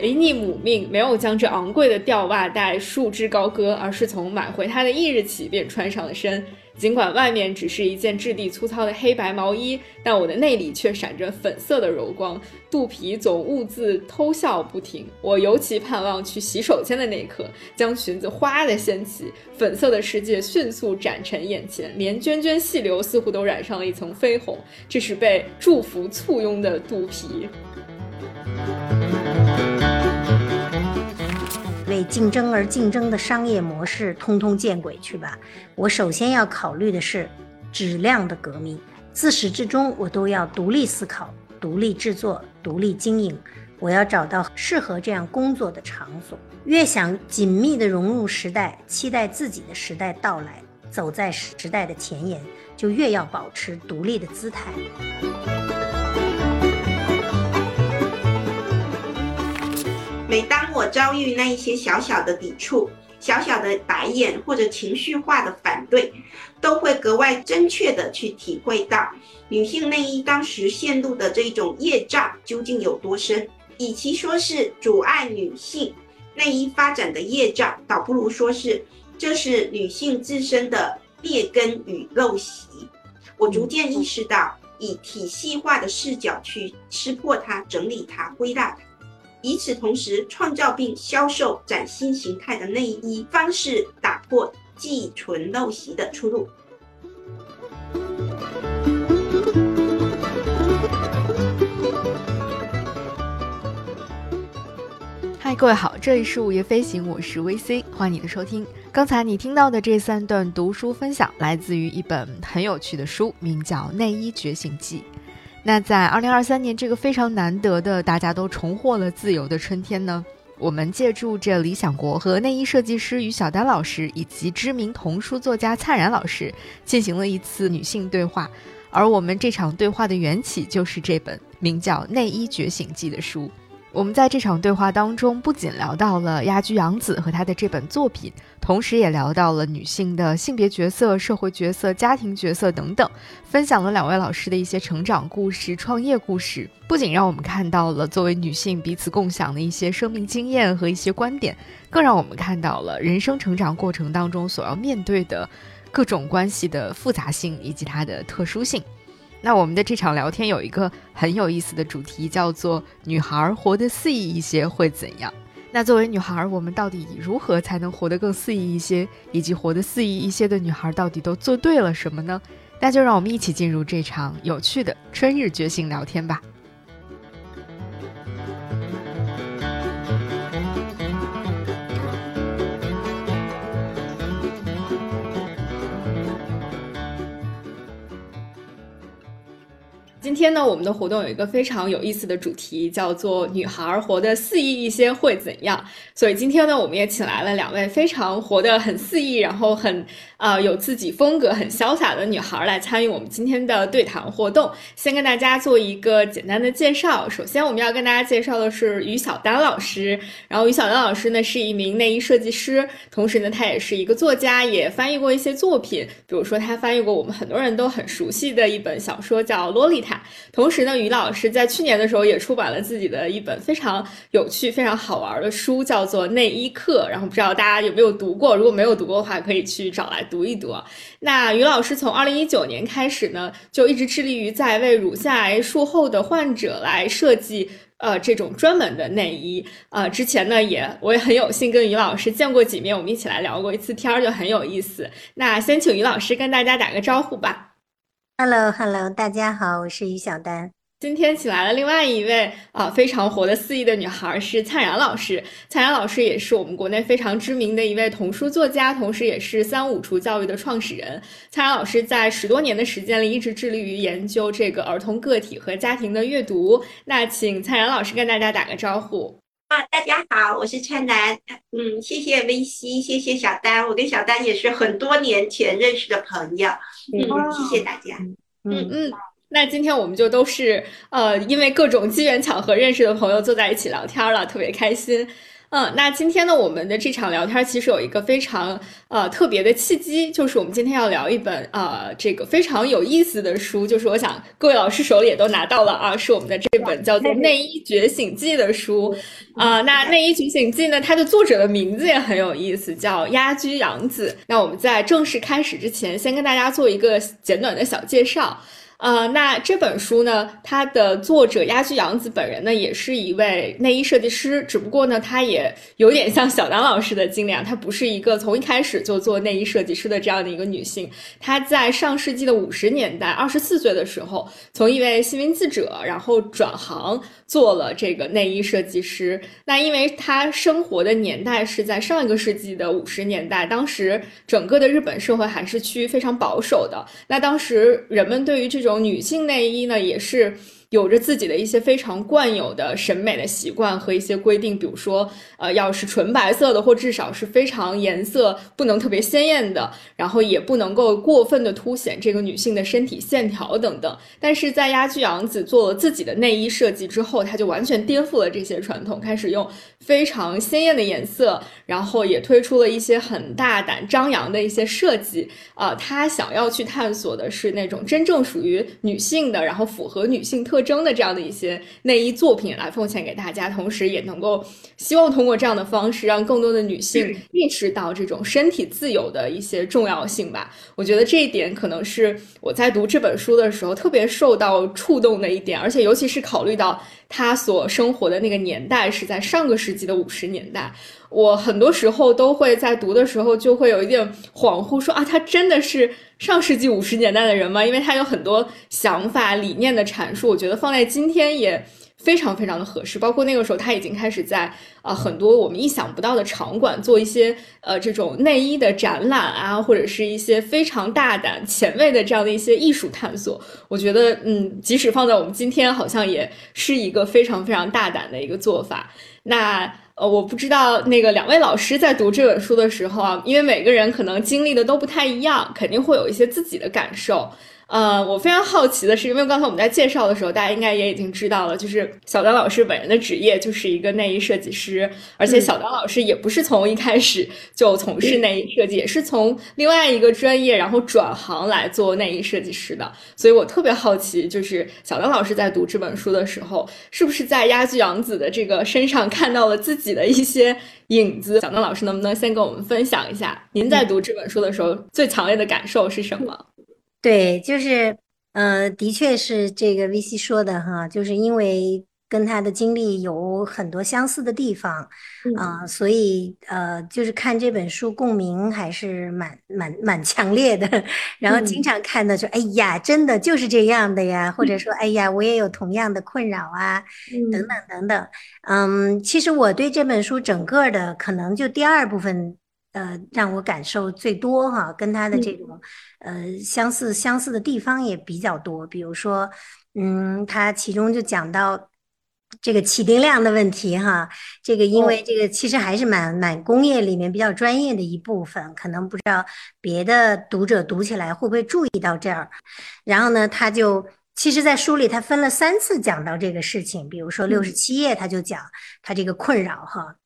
违逆母命，没有将这昂贵的吊袜带束之高阁，而是从买回它的翌日起便穿上了身。尽管外面只是一件质地粗糙的黑白毛衣，但我的内里却闪着粉色的柔光，肚皮总兀自偷笑不停。我尤其盼望去洗手间的那一刻，将裙子哗的掀起，粉色的世界迅速展陈眼前，连涓涓细流似乎都染上了一层绯红。这是被祝福簇拥的肚皮。为竞争而竞争的商业模式，通通见鬼去吧！我首先要考虑的是质量的革命。自始至终，我都要独立思考、独立制作、独立经营。我要找到适合这样工作的场所。越想紧密地融入时代，期待自己的时代到来，走在时代的前沿，就越要保持独立的姿态。每当我遭遇那一些小小的抵触、小小的白眼或者情绪化的反对，都会格外真切地去体会到女性内衣当时陷入的这种业障究竟有多深。与其说是阻碍女性内衣发展的业障，倒不如说是这是女性自身的劣根与陋习。我逐渐意识到，以体系化的视角去识破它、整理它、归纳它。以此同时，创造并销售崭新形态的内衣方式，打破寄存陋习的出路。嗨，各位好，这里是午夜飞行，我是 VC，欢迎你的收听。刚才你听到的这三段读书分享，来自于一本很有趣的书，名叫《内衣觉醒记》。那在二零二三年这个非常难得的大家都重获了自由的春天呢，我们借助着理想国和内衣设计师于小丹老师以及知名童书作家灿然老师进行了一次女性对话，而我们这场对话的缘起就是这本名叫《内衣觉醒记》的书。我们在这场对话当中，不仅聊到了鸭居洋子和她的这本作品，同时也聊到了女性的性别角色、社会角色、家庭角色等等，分享了两位老师的一些成长故事、创业故事。不仅让我们看到了作为女性彼此共享的一些生命经验和一些观点，更让我们看到了人生成长过程当中所要面对的各种关系的复杂性以及它的特殊性。那我们的这场聊天有一个很有意思的主题，叫做“女孩活得肆意一些会怎样？”那作为女孩，我们到底如何才能活得更肆意一些？以及活得肆意一些的女孩到底都做对了什么呢？那就让我们一起进入这场有趣的春日觉醒聊天吧。今天呢，我们的活动有一个非常有意思的主题，叫做“女孩活得肆意一些会怎样”。所以今天呢，我们也请来了两位非常活得很肆意，然后很啊有自己风格、很潇洒的女孩来参与我们今天的对谈活动。先跟大家做一个简单的介绍。首先，我们要跟大家介绍的是于小丹老师。然后，于小丹老师呢是一名内衣设计师，同时呢，她也是一个作家，也翻译过一些作品。比如说，他翻译过我们很多人都很熟悉的一本小说，叫《洛丽塔》。同时呢，于老师在去年的时候也出版了自己的一本非常有趣、非常好玩的书，叫做《内衣课》。然后不知道大家有没有读过？如果没有读过的话，可以去找来读一读。那于老师从二零一九年开始呢，就一直致力于在为乳腺癌术后的患者来设计呃这种专门的内衣。呃，之前呢也我也很有幸跟于老师见过几面，我们一起来聊过一次天儿，就很有意思。那先请于老师跟大家打个招呼吧。Hello，Hello，大家好，我是于小丹。今天请来了另外一位啊非常活得肆意的女孩，是灿然老师。灿然老师也是我们国内非常知名的一位童书作家，同时也是三五厨教育的创始人。灿然老师在十多年的时间里，一直致力于研究这个儿童个体和家庭的阅读。那请灿然老师跟大家打个招呼。啊，大家好，我是灿南。嗯，谢谢微西，谢谢小丹，我跟小丹也是很多年前认识的朋友。嗯，谢谢大家。嗯嗯，那今天我们就都是呃，因为各种机缘巧合认识的朋友坐在一起聊天了，特别开心。嗯，那今天呢，我们的这场聊天其实有一个非常呃特别的契机，就是我们今天要聊一本呃这个非常有意思的书，就是我想各位老师手里也都拿到了啊，是我们的这本叫做《内衣觉醒记》的书啊。那《内衣觉醒记》呢，它的作者的名字也很有意思，叫鸭居洋子。那我们在正式开始之前，先跟大家做一个简短的小介绍。呃，那这本书呢，它的作者鸭居洋子本人呢，也是一位内衣设计师，只不过呢，他也有点像小当老师的经历啊，她不是一个从一开始就做内衣设计师的这样的一个女性，她在上世纪的五十年代，二十四岁的时候，从一位新闻记者，然后转行。做了这个内衣设计师，那因为她生活的年代是在上一个世纪的五十年代，当时整个的日本社会还是趋于非常保守的。那当时人们对于这种种女性内衣呢，也是。有着自己的一些非常惯有的审美的习惯和一些规定，比如说，呃，要是纯白色的，或至少是非常颜色不能特别鲜艳的，然后也不能够过分的凸显这个女性的身体线条等等。但是在鸭居洋子做了自己的内衣设计之后，她就完全颠覆了这些传统，开始用非常鲜艳的颜色，然后也推出了一些很大胆张扬的一些设计。啊，她想要去探索的是那种真正属于女性的，然后符合女性特。特征的这样的一些内衣作品来奉献给大家，同时也能够希望通过这样的方式，让更多的女性意识到这种身体自由的一些重要性吧。我觉得这一点可能是我在读这本书的时候特别受到触动的一点，而且尤其是考虑到他所生活的那个年代是在上个世纪的五十年代。我很多时候都会在读的时候就会有一点恍惚，说啊，他真的是上世纪五十年代的人吗？因为他有很多想法理念的阐述，我觉得放在今天也非常非常的合适。包括那个时候他已经开始在啊很多我们意想不到的场馆做一些呃这种内衣的展览啊，或者是一些非常大胆前卫的这样的一些艺术探索。我觉得嗯，即使放在我们今天，好像也是一个非常非常大胆的一个做法。那。呃，我不知道那个两位老师在读这本书的时候啊，因为每个人可能经历的都不太一样，肯定会有一些自己的感受。呃，我非常好奇的是，因为刚才我们在介绍的时候，大家应该也已经知道了，就是小丹老师本人的职业就是一个内衣设计师，而且小丹老师也不是从一开始就从事内衣设计，也是从另外一个专业然后转行来做内衣设计师的。所以我特别好奇，就是小丹老师在读这本书的时候，是不是在鸭居洋子的这个身上看到了自己的一些影子？小丹老师能不能先跟我们分享一下，您在读这本书的时候最强烈的感受是什么？对，就是，呃，的确是这个 VC 说的哈，就是因为跟他的经历有很多相似的地方，啊，所以呃，就是看这本书共鸣还是蛮蛮蛮强烈的。然后经常看到说，哎呀，真的就是这样的呀，或者说，哎呀，我也有同样的困扰啊，等等等等。嗯，其实我对这本书整个的可能就第二部分。呃，让我感受最多哈，跟他的这种呃相似相似的地方也比较多。比如说，嗯，他其中就讲到这个起定量的问题哈。这个因为这个其实还是蛮蛮工业里面比较专业的一部分，可能不知道别的读者读起来会不会注意到这儿。然后呢，他就其实，在书里他分了三次讲到这个事情，比如说六十七页他就讲他这个困扰哈。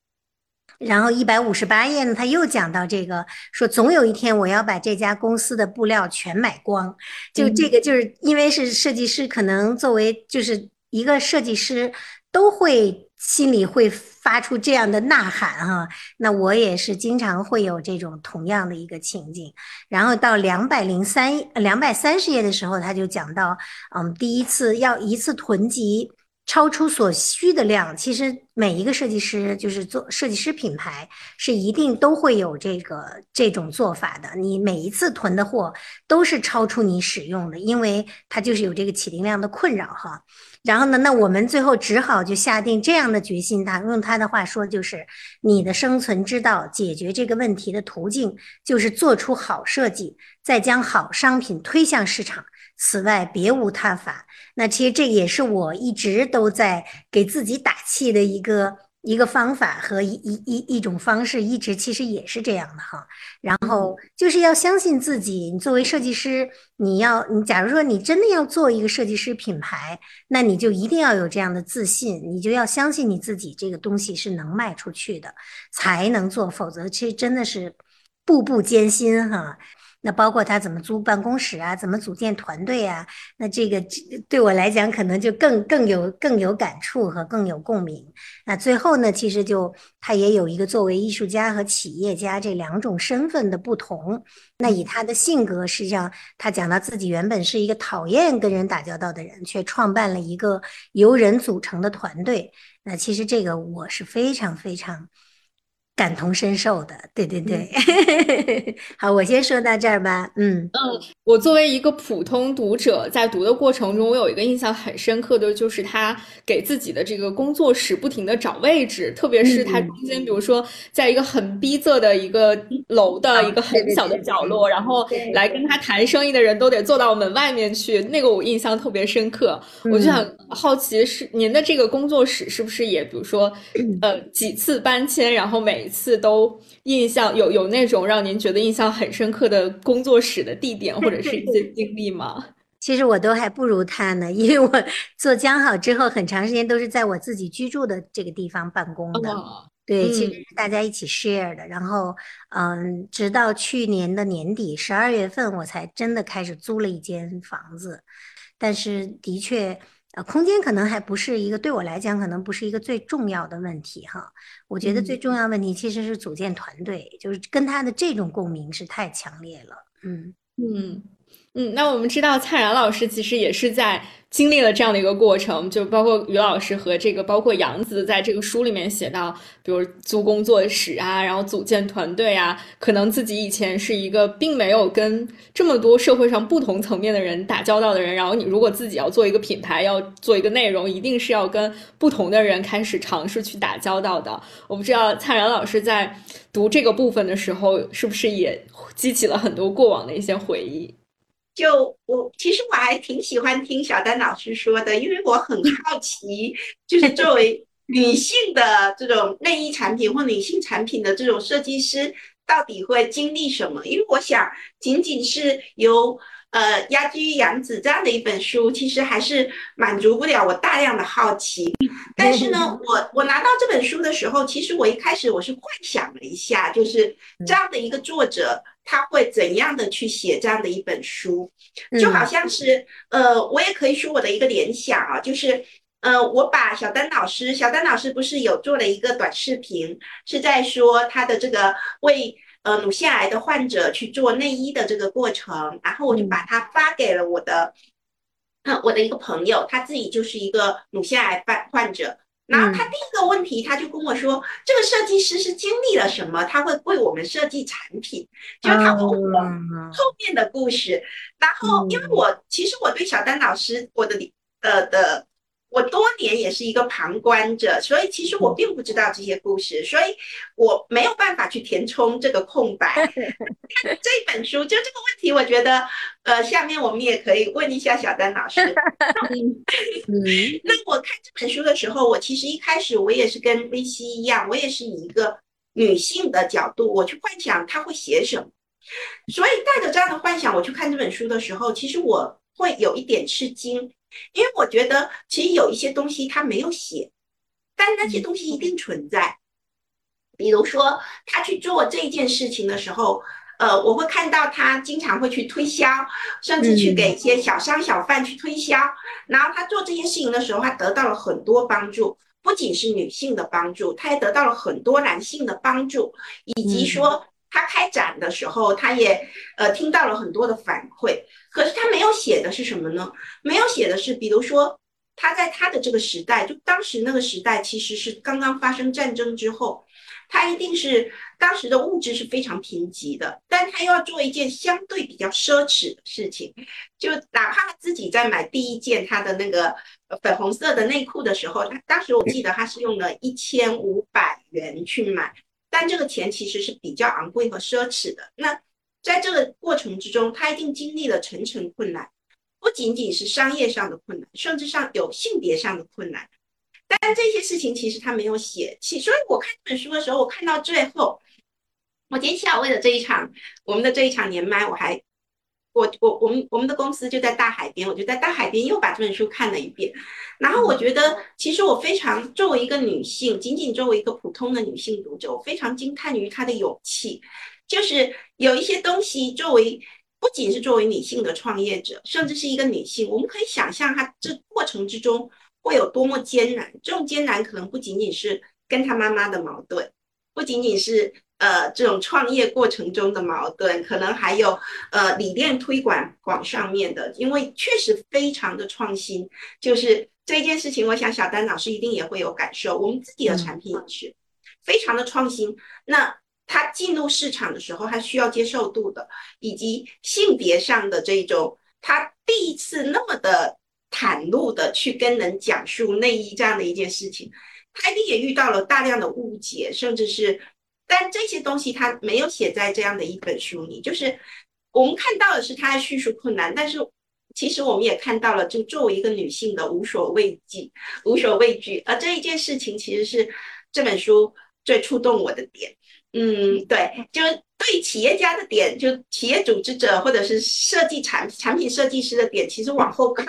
然后一百五十八页呢，他又讲到这个，说总有一天我要把这家公司的布料全买光。就这个，就是因为是设计师，可能作为就是一个设计师，都会心里会发出这样的呐喊哈。那我也是经常会有这种同样的一个情景。然后到两百零三、两百三十页的时候，他就讲到，嗯，第一次要一次囤积。超出所需的量，其实每一个设计师就是做设计师品牌是一定都会有这个这种做法的。你每一次囤的货都是超出你使用的，因为它就是有这个起订量的困扰哈。然后呢，那我们最后只好就下定这样的决心，他用他的话说就是你的生存之道，解决这个问题的途径就是做出好设计，再将好商品推向市场。此外别无他法。那其实这也是我一直都在给自己打气的一个一个方法和一一一一种方式，一直其实也是这样的哈。然后就是要相信自己，你作为设计师，你要你假如说你真的要做一个设计师品牌，那你就一定要有这样的自信，你就要相信你自己这个东西是能卖出去的，才能做，否则其实真的是步步艰辛哈。那包括他怎么租办公室啊，怎么组建团队啊？那这个对我来讲，可能就更更有更有感触和更有共鸣。那最后呢，其实就他也有一个作为艺术家和企业家这两种身份的不同。那以他的性格，实际上他讲到自己原本是一个讨厌跟人打交道的人，却创办了一个由人组成的团队。那其实这个我是非常非常。感同身受的，对对对，好，我先说到这儿吧。嗯。嗯，我作为一个普通读者，在读的过程中，我有一个印象很深刻的就是他给自己的这个工作室不停的找位置，特别是他中间，比如说在一个很逼仄的一个楼的一个很小的角落，然后来跟他谈生意的人都得坐到门外面去，那个我印象特别深刻。我就很好奇是您的这个工作室是不是也比如说 呃几次搬迁，然后每。次都印象有有那种让您觉得印象很深刻的工作室的地点或者是一些经历吗？其实我都还不如他呢，因为我做江好之后很长时间都是在我自己居住的这个地方办公的。对，其实是大家一起 share 的。然后，嗯，直到去年的年底十二月份，我才真的开始租了一间房子。但是的确。呃，空间可能还不是一个对我来讲，可能不是一个最重要的问题哈。我觉得最重要问题其实是组建团队，就是跟他的这种共鸣是太强烈了。嗯嗯。嗯，那我们知道蔡然老师其实也是在经历了这样的一个过程，就包括于老师和这个包括杨子在这个书里面写到，比如租工作室啊，然后组建团队啊，可能自己以前是一个并没有跟这么多社会上不同层面的人打交道的人，然后你如果自己要做一个品牌，要做一个内容，一定是要跟不同的人开始尝试去打交道的。我不知道蔡然老师在读这个部分的时候，是不是也激起了很多过往的一些回忆。就我其实我还挺喜欢听小丹老师说的，因为我很好奇，就是作为 女性的这种内衣产品或女性产品的这种设计师，到底会经历什么？因为我想，仅仅是由呃《鸭居杨子》这样的一本书，其实还是满足不了我大量的好奇。但是呢，我我拿到这本书的时候，其实我一开始我是幻想了一下，就是这样的一个作者。他会怎样的去写这样的一本书？就好像是，呃，我也可以说我的一个联想啊，就是，呃，我把小丹老师，小丹老师不是有做了一个短视频，是在说他的这个为呃乳腺癌的患者去做内衣的这个过程，然后我就把它发给了我的，嗯我的一个朋友，他自己就是一个乳腺癌患患者。然后他第一个问题，他就跟我说，这个设计师是经历了什么？他会为我们设计产品，就他后后面的故事。然后，因为我其实我对小丹老师，我的呃的。我多年也是一个旁观者，所以其实我并不知道这些故事，所以我没有办法去填充这个空白。这本书就这个问题，我觉得，呃，下面我们也可以问一下小丹老师。那我看这本书的时候，我其实一开始我也是跟 V C 一样，我也是以一个女性的角度，我去幻想她会写什么。所以带着这样的幻想，我去看这本书的时候，其实我会有一点吃惊。因为我觉得，其实有一些东西他没有写，但那些东西一定存在。比如说，他去做这件事情的时候，呃，我会看到他经常会去推销，甚至去给一些小商小贩去推销。然后他做这件事情的时候，他得到了很多帮助，不仅是女性的帮助，他也得到了很多男性的帮助，以及说。他开展的时候，他也呃听到了很多的反馈，可是他没有写的是什么呢？没有写的是，比如说他在他的这个时代，就当时那个时代其实是刚刚发生战争之后，他一定是当时的物质是非常贫瘠的，但他又要做一件相对比较奢侈的事情，就哪怕自己在买第一件他的那个粉红色的内裤的时候，他当时我记得他是用了一千五百元去买。但这个钱其实是比较昂贵和奢侈的。那在这个过程之中，他一定经历了层层困难，不仅仅是商业上的困难，甚至上有性别上的困难。但这些事情其实他没有写。其所以我看这本书的时候，我看到最后，我今天下午为了这一场我们的这一场年麦，我还。我我我们我们的公司就在大海边，我就在大海边又把这本书看了一遍，然后我觉得其实我非常作为一个女性，仅仅作为一个普通的女性读者，我非常惊叹于她的勇气，就是有一些东西作为不仅是作为女性的创业者，甚至是一个女性，我们可以想象她这过程之中会有多么艰难，这种艰难可能不仅仅是跟她妈妈的矛盾，不仅仅是。呃，这种创业过程中的矛盾，可能还有呃理念推广广上面的，因为确实非常的创新。就是这件事情，我想小丹老师一定也会有感受。我们自己的产品也是非常的创新。那他进入市场的时候，他需要接受度的，以及性别上的这种，他第一次那么的袒露的去跟人讲述内衣这样的一件事情，他一定也遇到了大量的误解，甚至是。但这些东西他没有写在这样的一本书里，就是我们看到的是他的叙述困难，但是其实我们也看到了，就作为一个女性的无所畏惧，无所畏惧。而这一件事情其实是这本书最触动我的点。嗯，对，就对企业家的点，就企业组织者或者是设计产产品设计师的点，其实往后靠，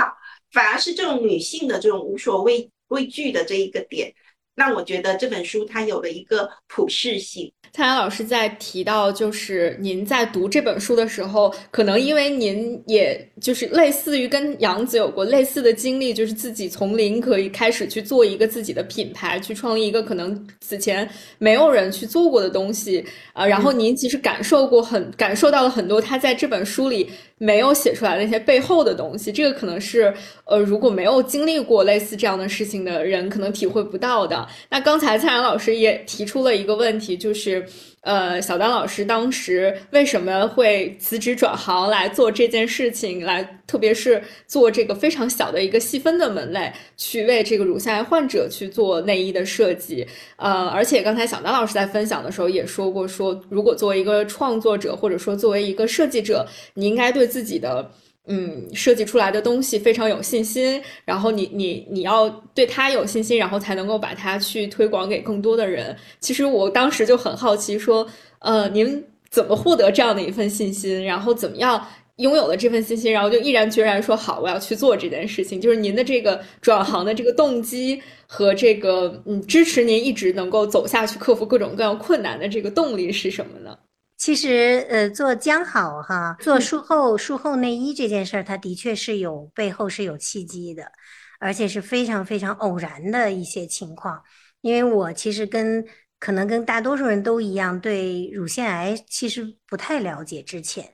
反而是这种女性的这种无所畏畏惧的这一个点。让我觉得这本书它有了一个普适性。蔡澜老师在提到，就是您在读这本书的时候，可能因为您也就是类似于跟杨子有过类似的经历，就是自己从零可以开始去做一个自己的品牌，去创立一个可能此前没有人去做过的东西啊。然后您其实感受过很感受到了很多他在这本书里没有写出来那些背后的东西，这个可能是呃如果没有经历过类似这样的事情的人可能体会不到的。那刚才蔡然老师也提出了一个问题，就是，呃，小丹老师当时为什么会辞职转行来做这件事情，来特别是做这个非常小的一个细分的门类，去为这个乳腺癌患者去做内衣的设计。呃，而且刚才小丹老师在分享的时候也说过，说如果作为一个创作者，或者说作为一个设计者，你应该对自己的。嗯，设计出来的东西非常有信心，然后你你你要对它有信心，然后才能够把它去推广给更多的人。其实我当时就很好奇，说，呃，您怎么获得这样的一份信心？然后怎么样拥有了这份信心？然后就毅然决然说好，我要去做这件事情。就是您的这个转行的这个动机和这个嗯支持您一直能够走下去、克服各种各样困难的这个动力是什么呢？其实，呃，做江好哈，做术后术后内衣这件事儿，它的确是有背后是有契机的，而且是非常非常偶然的一些情况。因为我其实跟可能跟大多数人都一样，对乳腺癌其实不太了解之前，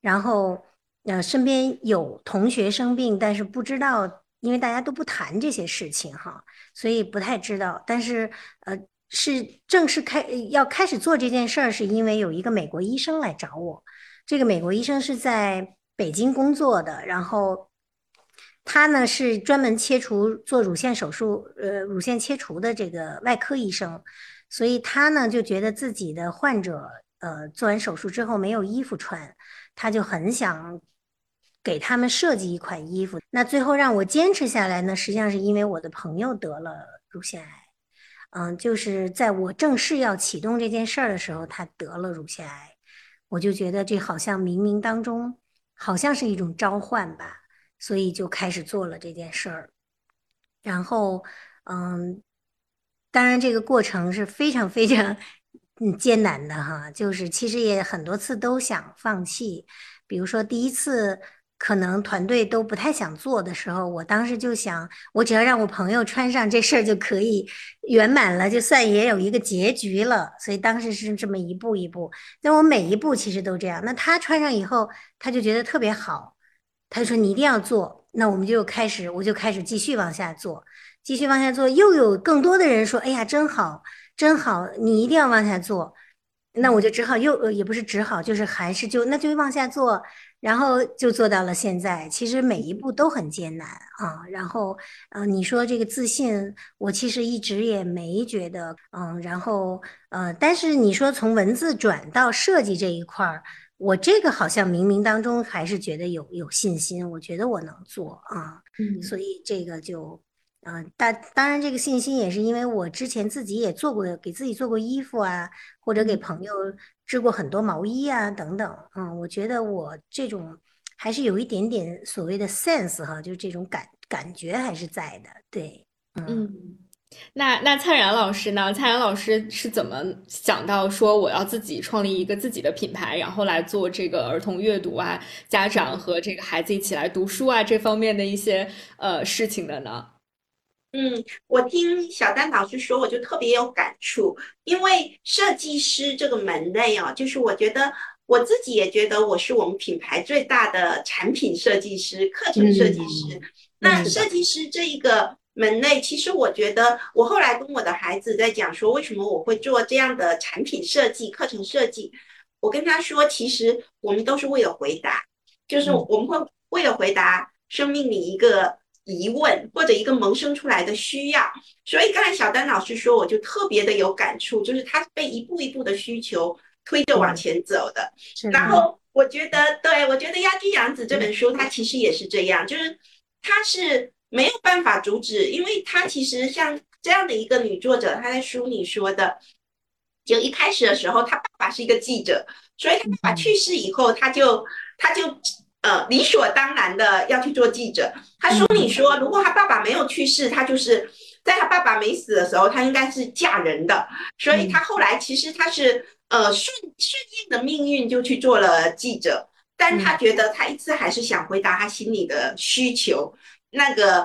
然后呃，身边有同学生病，但是不知道，因为大家都不谈这些事情哈，所以不太知道。但是呃。是正式开要开始做这件事儿，是因为有一个美国医生来找我。这个美国医生是在北京工作的，然后他呢是专门切除做乳腺手术，呃，乳腺切除的这个外科医生。所以他呢就觉得自己的患者，呃，做完手术之后没有衣服穿，他就很想给他们设计一款衣服。那最后让我坚持下来呢，实际上是因为我的朋友得了乳腺癌。嗯，就是在我正式要启动这件事儿的时候，他得了乳腺癌，我就觉得这好像冥冥当中好像是一种召唤吧，所以就开始做了这件事儿。然后，嗯，当然这个过程是非常非常嗯艰难的哈，就是其实也很多次都想放弃，比如说第一次。可能团队都不太想做的时候，我当时就想，我只要让我朋友穿上这事儿就可以圆满了，就算也有一个结局了。所以当时是这么一步一步。那我每一步其实都这样。那他穿上以后，他就觉得特别好，他就说你一定要做。那我们就开始，我就开始继续往下做，继续往下做。又有更多的人说，哎呀，真好，真好，你一定要往下做。那我就只好又呃，也不是只好，就是还是就那就往下做。然后就做到了现在，其实每一步都很艰难啊。然后，呃，你说这个自信，我其实一直也没觉得，嗯。然后，呃，但是你说从文字转到设计这一块儿，我这个好像冥冥当中还是觉得有有信心，我觉得我能做啊。嗯。所以这个就，嗯，但当然，这个信心也是因为我之前自己也做过，给自己做过衣服啊，或者给朋友织过很多毛衣啊，等等。嗯，我觉得我这种还是有一点点所谓的 sense 哈，就是这种感感觉还是在的。对，嗯。那那灿然老师呢？灿然老师是怎么想到说我要自己创立一个自己的品牌，然后来做这个儿童阅读啊，家长和这个孩子一起来读书啊这方面的一些呃事情的呢？嗯，我听小丹老师说，我就特别有感触，因为设计师这个门类哦，就是我觉得我自己也觉得我是我们品牌最大的产品设计师、课程设计师。那设计师这一个。门类其实，我觉得我后来跟我的孩子在讲说，为什么我会做这样的产品设计、课程设计。我跟他说，其实我们都是为了回答，就是我们会为了回答生命里一个疑问或者一个萌生出来的需要。所以刚才小丹老师说，我就特别的有感触，就是他被一步一步的需求推着往前走的。然后我觉得，对我觉得《鸭居养子》这本书，它其实也是这样，就是它是。没有办法阻止，因为它其实像这样的一个女作者，她在书里说的，就一开始的时候，她爸爸是一个记者，所以她爸爸去世以后，她就她就呃理所当然的要去做记者。他书里说，如果他爸爸没有去世，他就是在他爸爸没死的时候，他应该是嫁人的。所以他后来其实他是呃顺顺应的命运就去做了记者，但他觉得他一直还是想回答他心里的需求。那个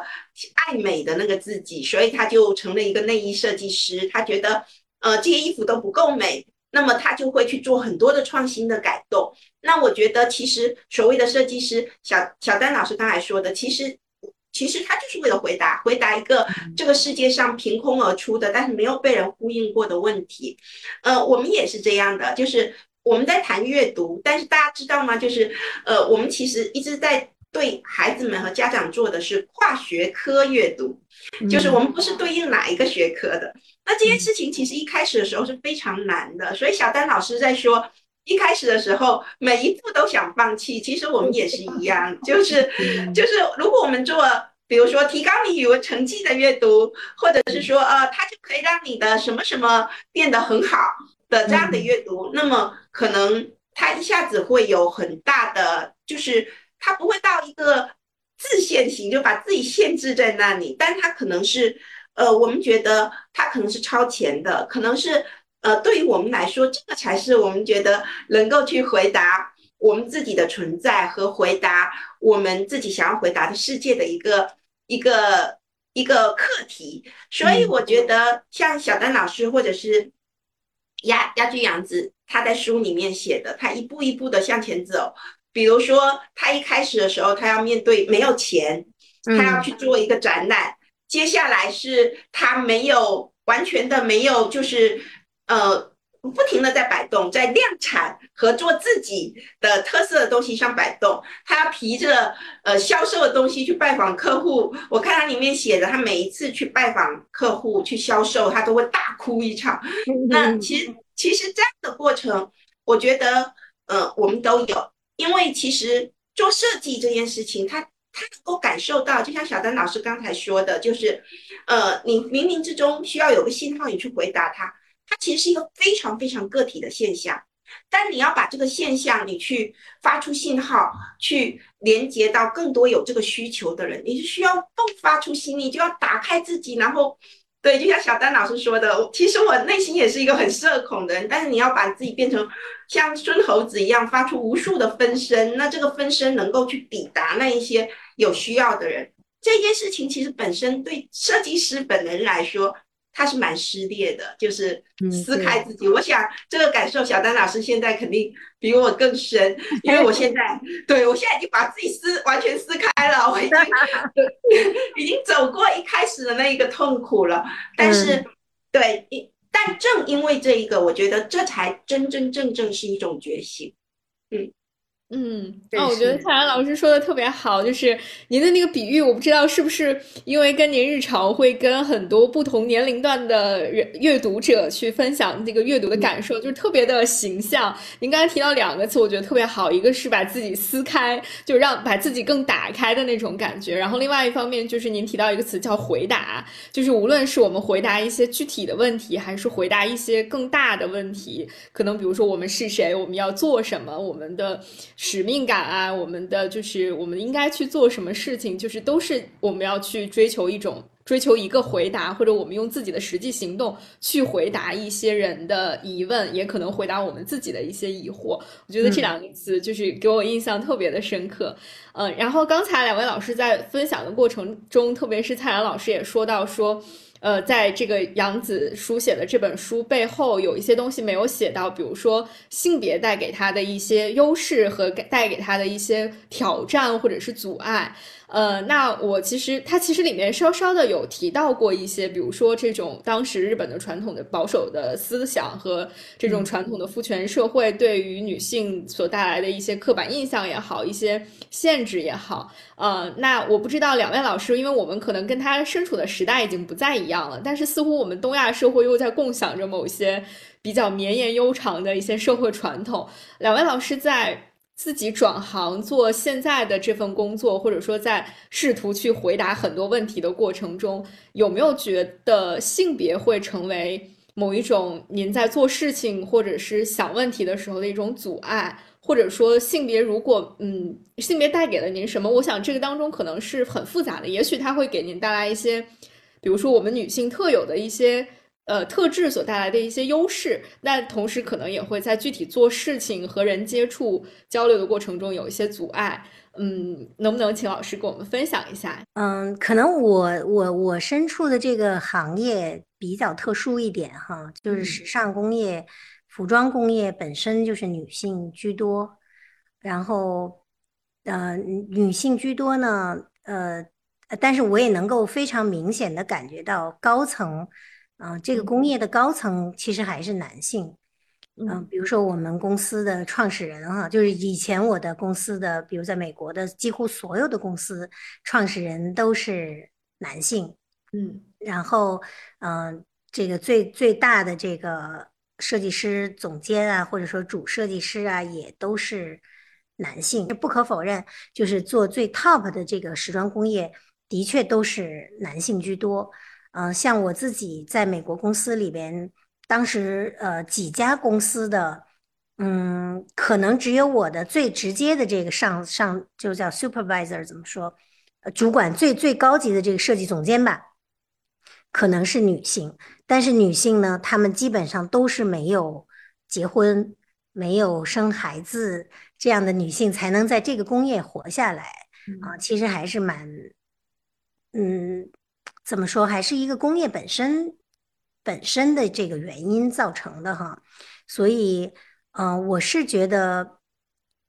爱美的那个自己，所以他就成了一个内衣设计师。他觉得，呃，这些衣服都不够美，那么他就会去做很多的创新的改动。那我觉得，其实所谓的设计师，小小丹老师刚才说的，其实其实他就是为了回答回答一个这个世界上凭空而出的，但是没有被人呼应过的问题。呃，我们也是这样的，就是我们在谈阅读，但是大家知道吗？就是呃，我们其实一直在。对孩子们和家长做的是跨学科阅读，就是我们不是对应哪一个学科的。那这件事情其实一开始的时候是非常难的，所以小丹老师在说，一开始的时候每一步都想放弃。其实我们也是一样，就是 就是如果我们做，比如说提高你语文成绩的阅读，或者是说呃，它就可以让你的什么什么变得很好的这样的阅读，那么可能它一下子会有很大的就是。他不会到一个自限型，就把自己限制在那里，但他可能是，呃，我们觉得他可能是超前的，可能是，呃，对于我们来说，这个才是我们觉得能够去回答我们自己的存在和回答我们自己想要回答的世界的一个一个一个课题。所以我觉得，像小丹老师或者是鸭鸭居洋子，他在书里面写的，他一步一步的向前走。比如说，他一开始的时候，他要面对没有钱，他要去做一个展览。接下来是他没有完全的没有，就是呃，不停的在摆动，在量产和做自己的特色的东西上摆动。他要提着呃销售的东西去拜访客户。我看他里面写的，他每一次去拜访客户去销售，他都会大哭一场。那其实其实这样的过程，我觉得呃，我们都有。因为其实做设计这件事情，他他能够感受到，就像小丹老师刚才说的，就是，呃，你冥冥之中需要有个信号，你去回答他，它其实是一个非常非常个体的现象。但你要把这个现象，你去发出信号，去连接到更多有这个需求的人，你是需要迸发出心力，就要打开自己，然后。对，就像小丹老师说的，其实我内心也是一个很社恐的人，但是你要把自己变成像孙猴子一样，发出无数的分身，那这个分身能够去抵达那一些有需要的人，这件事情其实本身对设计师本人来说。他是蛮撕裂的，就是撕开自己。我想这个感受，小丹老师现在肯定比我更深，因为我现在 对我现在已经把自己撕完全撕开了，我已经 已经走过一开始的那一个痛苦了。但是，对，但正因为这一个，我觉得这才真真正正是一种觉醒。嗯嗯，哦，我觉得蔡澜老师说的特别好，就是您的那个比喻，我不知道是不是因为跟您日常会跟很多不同年龄段的人阅读者去分享这个阅读的感受，就是特别的形象。您刚才提到两个词，我觉得特别好，一个是把自己撕开，就让把自己更打开的那种感觉。然后另外一方面就是您提到一个词叫回答，就是无论是我们回答一些具体的问题，还是回答一些更大的问题，可能比如说我们是谁，我们要做什么，我们的。使命感啊，我们的就是我们应该去做什么事情，就是都是我们要去追求一种追求一个回答，或者我们用自己的实际行动去回答一些人的疑问，也可能回答我们自己的一些疑惑。我觉得这两个词就是给我印象特别的深刻。嗯，然后刚才两位老师在分享的过程中，特别是蔡澜老师也说到说。呃，在这个杨子书写的这本书背后，有一些东西没有写到，比如说性别带给他的一些优势和带给他的一些挑战或者是阻碍。呃，那我其实它其实里面稍稍的有提到过一些，比如说这种当时日本的传统的保守的思想和这种传统的父权社会对于女性所带来的一些刻板印象也好，一些限制也好。呃，那我不知道两位老师，因为我们可能跟他身处的时代已经不再一样了，但是似乎我们东亚社会又在共享着某些比较绵延悠长的一些社会传统。两位老师在。自己转行做现在的这份工作，或者说在试图去回答很多问题的过程中，有没有觉得性别会成为某一种您在做事情或者是想问题的时候的一种阻碍？或者说性别如果嗯，性别带给了您什么？我想这个当中可能是很复杂的，也许它会给您带来一些，比如说我们女性特有的一些。呃，特质所带来的一些优势，那同时可能也会在具体做事情和人接触交流的过程中有一些阻碍。嗯，能不能请老师给我们分享一下？嗯，可能我我我身处的这个行业比较特殊一点哈，就是时尚工业、服装工业本身就是女性居多，然后呃女性居多呢，呃，但是我也能够非常明显的感觉到高层。啊，这个工业的高层其实还是男性，嗯，比如说我们公司的创始人哈，就是以前我的公司的，比如在美国的几乎所有的公司创始人都是男性，嗯，然后嗯，这个最最大的这个设计师总监啊，或者说主设计师啊，也都是男性。不可否认，就是做最 top 的这个时装工业，的确都是男性居多。嗯，像我自己在美国公司里边，当时呃几家公司的，嗯，可能只有我的最直接的这个上上就叫 supervisor 怎么说，呃，主管最最高级的这个设计总监吧，可能是女性，但是女性呢，她们基本上都是没有结婚、没有生孩子这样的女性才能在这个工业活下来啊，其实还是蛮，嗯。怎么说，还是一个工业本身本身的这个原因造成的哈，所以，嗯，我是觉得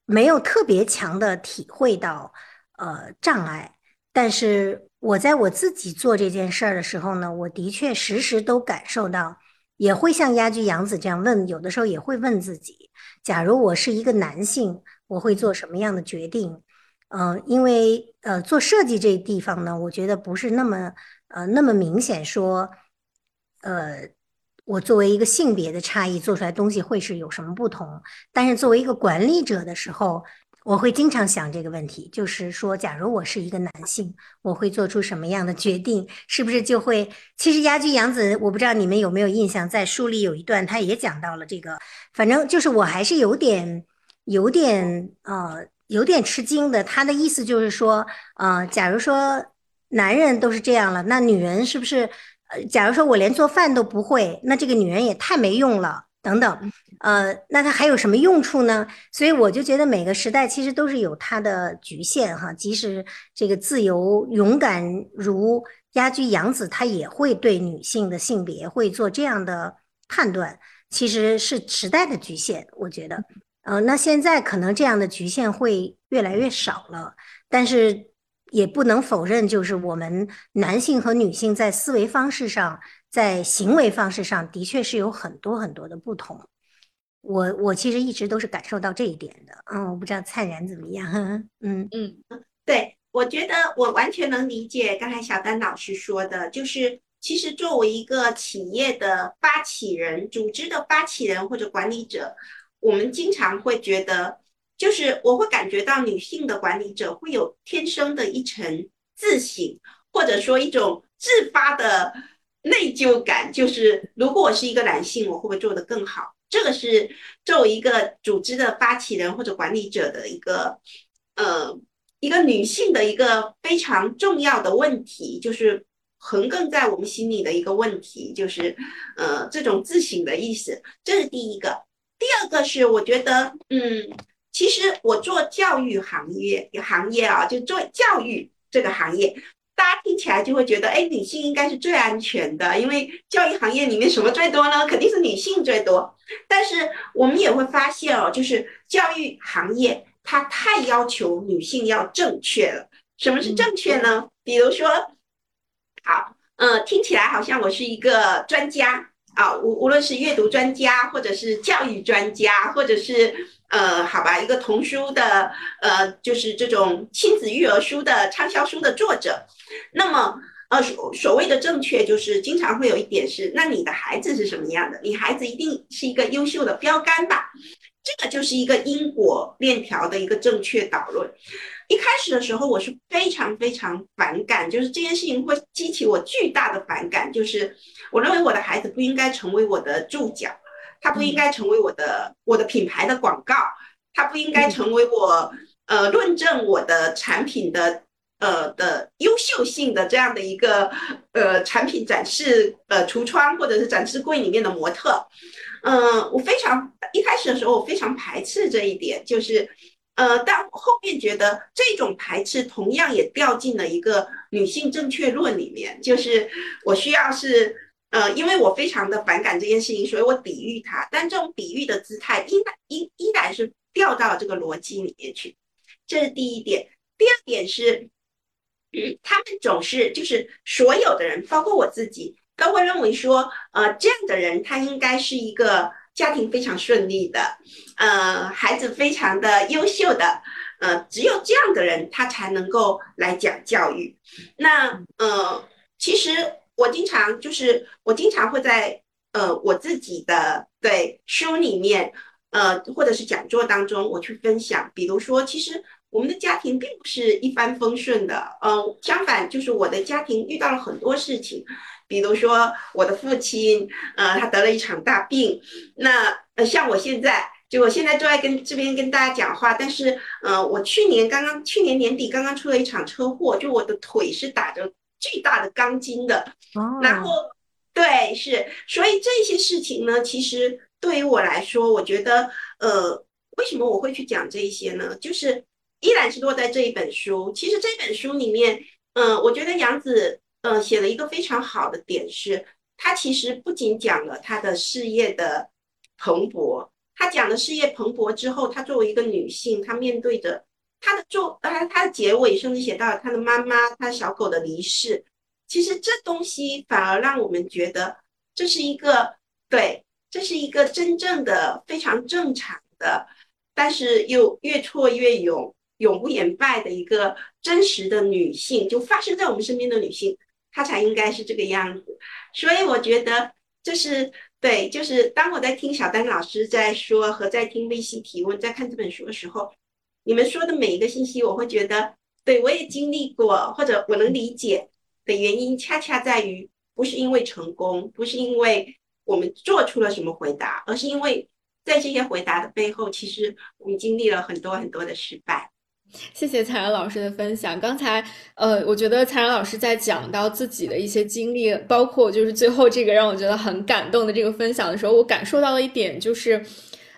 没有特别强的体会到呃障碍，但是我在我自己做这件事儿的时候呢，我的确时时都感受到，也会像鸭居杨子这样问，有的时候也会问自己，假如我是一个男性，我会做什么样的决定？嗯，因为呃，做设计这地方呢，我觉得不是那么。呃，那么明显说，呃，我作为一个性别的差异做出来东西会是有什么不同？但是作为一个管理者的时候，我会经常想这个问题，就是说，假如我是一个男性，我会做出什么样的决定？是不是就会？其实，鸭居杨子，我不知道你们有没有印象，在书里有一段，他也讲到了这个。反正就是我还是有点、有点呃，有点吃惊的。他的意思就是说，呃，假如说。男人都是这样了，那女人是不是？呃，假如说我连做饭都不会，那这个女人也太没用了。等等，呃，那她还有什么用处呢？所以我就觉得每个时代其实都是有它的局限哈。即使这个自由勇敢如鸭居杨子，他也会对女性的性别会做这样的判断，其实是时代的局限。我觉得，呃，那现在可能这样的局限会越来越少了，但是。也不能否认，就是我们男性和女性在思维方式上，在行为方式上的确是有很多很多的不同。我我其实一直都是感受到这一点的。嗯，我不知道灿然怎么样。嗯嗯，对，我觉得我完全能理解刚才小丹老师说的，就是其实作为一个企业的发起人、组织的发起人或者管理者，我们经常会觉得，就是我会感觉到女性的管理者会有天生的一层自省，或者说一种自发的。内疚感就是，如果我是一个男性，我会不会做得更好？这个是作为一个组织的发起人或者管理者的一个，呃，一个女性的一个非常重要的问题，就是横亘在我们心里的一个问题，就是呃，这种自省的意思。这是第一个。第二个是，我觉得，嗯，其实我做教育行业行业啊，就做教育这个行业。大家听起来就会觉得，哎，女性应该是最安全的，因为教育行业里面什么最多呢？肯定是女性最多。但是我们也会发现哦，就是教育行业它太要求女性要正确了。什么是正确呢？比如说，好，嗯，听起来好像我是一个专家啊，无无论是阅读专家，或者是教育专家，或者是。呃，好吧，一个童书的，呃，就是这种亲子育儿书的畅销书的作者。那么，呃，所所谓的正确，就是经常会有一点是，那你的孩子是什么样的？你孩子一定是一个优秀的标杆吧？这个就是一个因果链条的一个正确导论。一开始的时候，我是非常非常反感，就是这件事情会激起我巨大的反感，就是我认为我的孩子不应该成为我的注脚。它不应该成为我的我的品牌的广告，它不应该成为我呃论证我的产品的呃的优秀性的这样的一个呃产品展示呃橱窗或者是展示柜里面的模特。嗯，我非常一开始的时候我非常排斥这一点，就是呃，但我后面觉得这种排斥同样也掉进了一个女性正确论里面，就是我需要是。呃，因为我非常的反感这件事情，所以我抵御它。但这种抵御的姿态依然依依然是掉到这个逻辑里面去，这是第一点。第二点是，他们总是就是所有的人，包括我自己，都会认为说，呃，这样的人他应该是一个家庭非常顺利的，呃，孩子非常的优秀的，呃，只有这样的人他才能够来讲教育。那呃，其实。我经常就是我经常会在呃我自己的对书里面呃或者是讲座当中我去分享，比如说其实我们的家庭并不是一帆风顺的，嗯，相反就是我的家庭遇到了很多事情，比如说我的父亲呃他得了一场大病，那呃像我现在就我现在都在跟这边跟大家讲话，但是呃我去年刚刚去年年底刚刚出了一场车祸，就我的腿是打着。巨大的钢筋的，然后对是，所以这些事情呢，其实对于我来说，我觉得呃，为什么我会去讲这一些呢？就是依然是落在这一本书。其实这本书里面，嗯，我觉得杨子呃写了一个非常好的点是，他其实不仅讲了他的事业的蓬勃，他讲了事业蓬勃之后，他作为一个女性，她面对着。他的作，呃，他的结尾甚至写到了他的妈妈、他小狗的离世。其实这东西反而让我们觉得，这是一个对，这是一个真正的非常正常的，但是又越挫越勇、永不言败的一个真实的女性，就发生在我们身边的女性，她才应该是这个样子。所以我觉得这是对，就是当我在听小丹老师在说和在听微信提问、在看这本书的时候。你们说的每一个信息，我会觉得，对我也经历过，或者我能理解的原因，恰恰在于不是因为成功，不是因为我们做出了什么回答，而是因为在这些回答的背后，其实我们经历了很多很多的失败。谢谢蔡然老师的分享。刚才，呃，我觉得蔡然老师在讲到自己的一些经历，包括就是最后这个让我觉得很感动的这个分享的时候，我感受到了一点就是。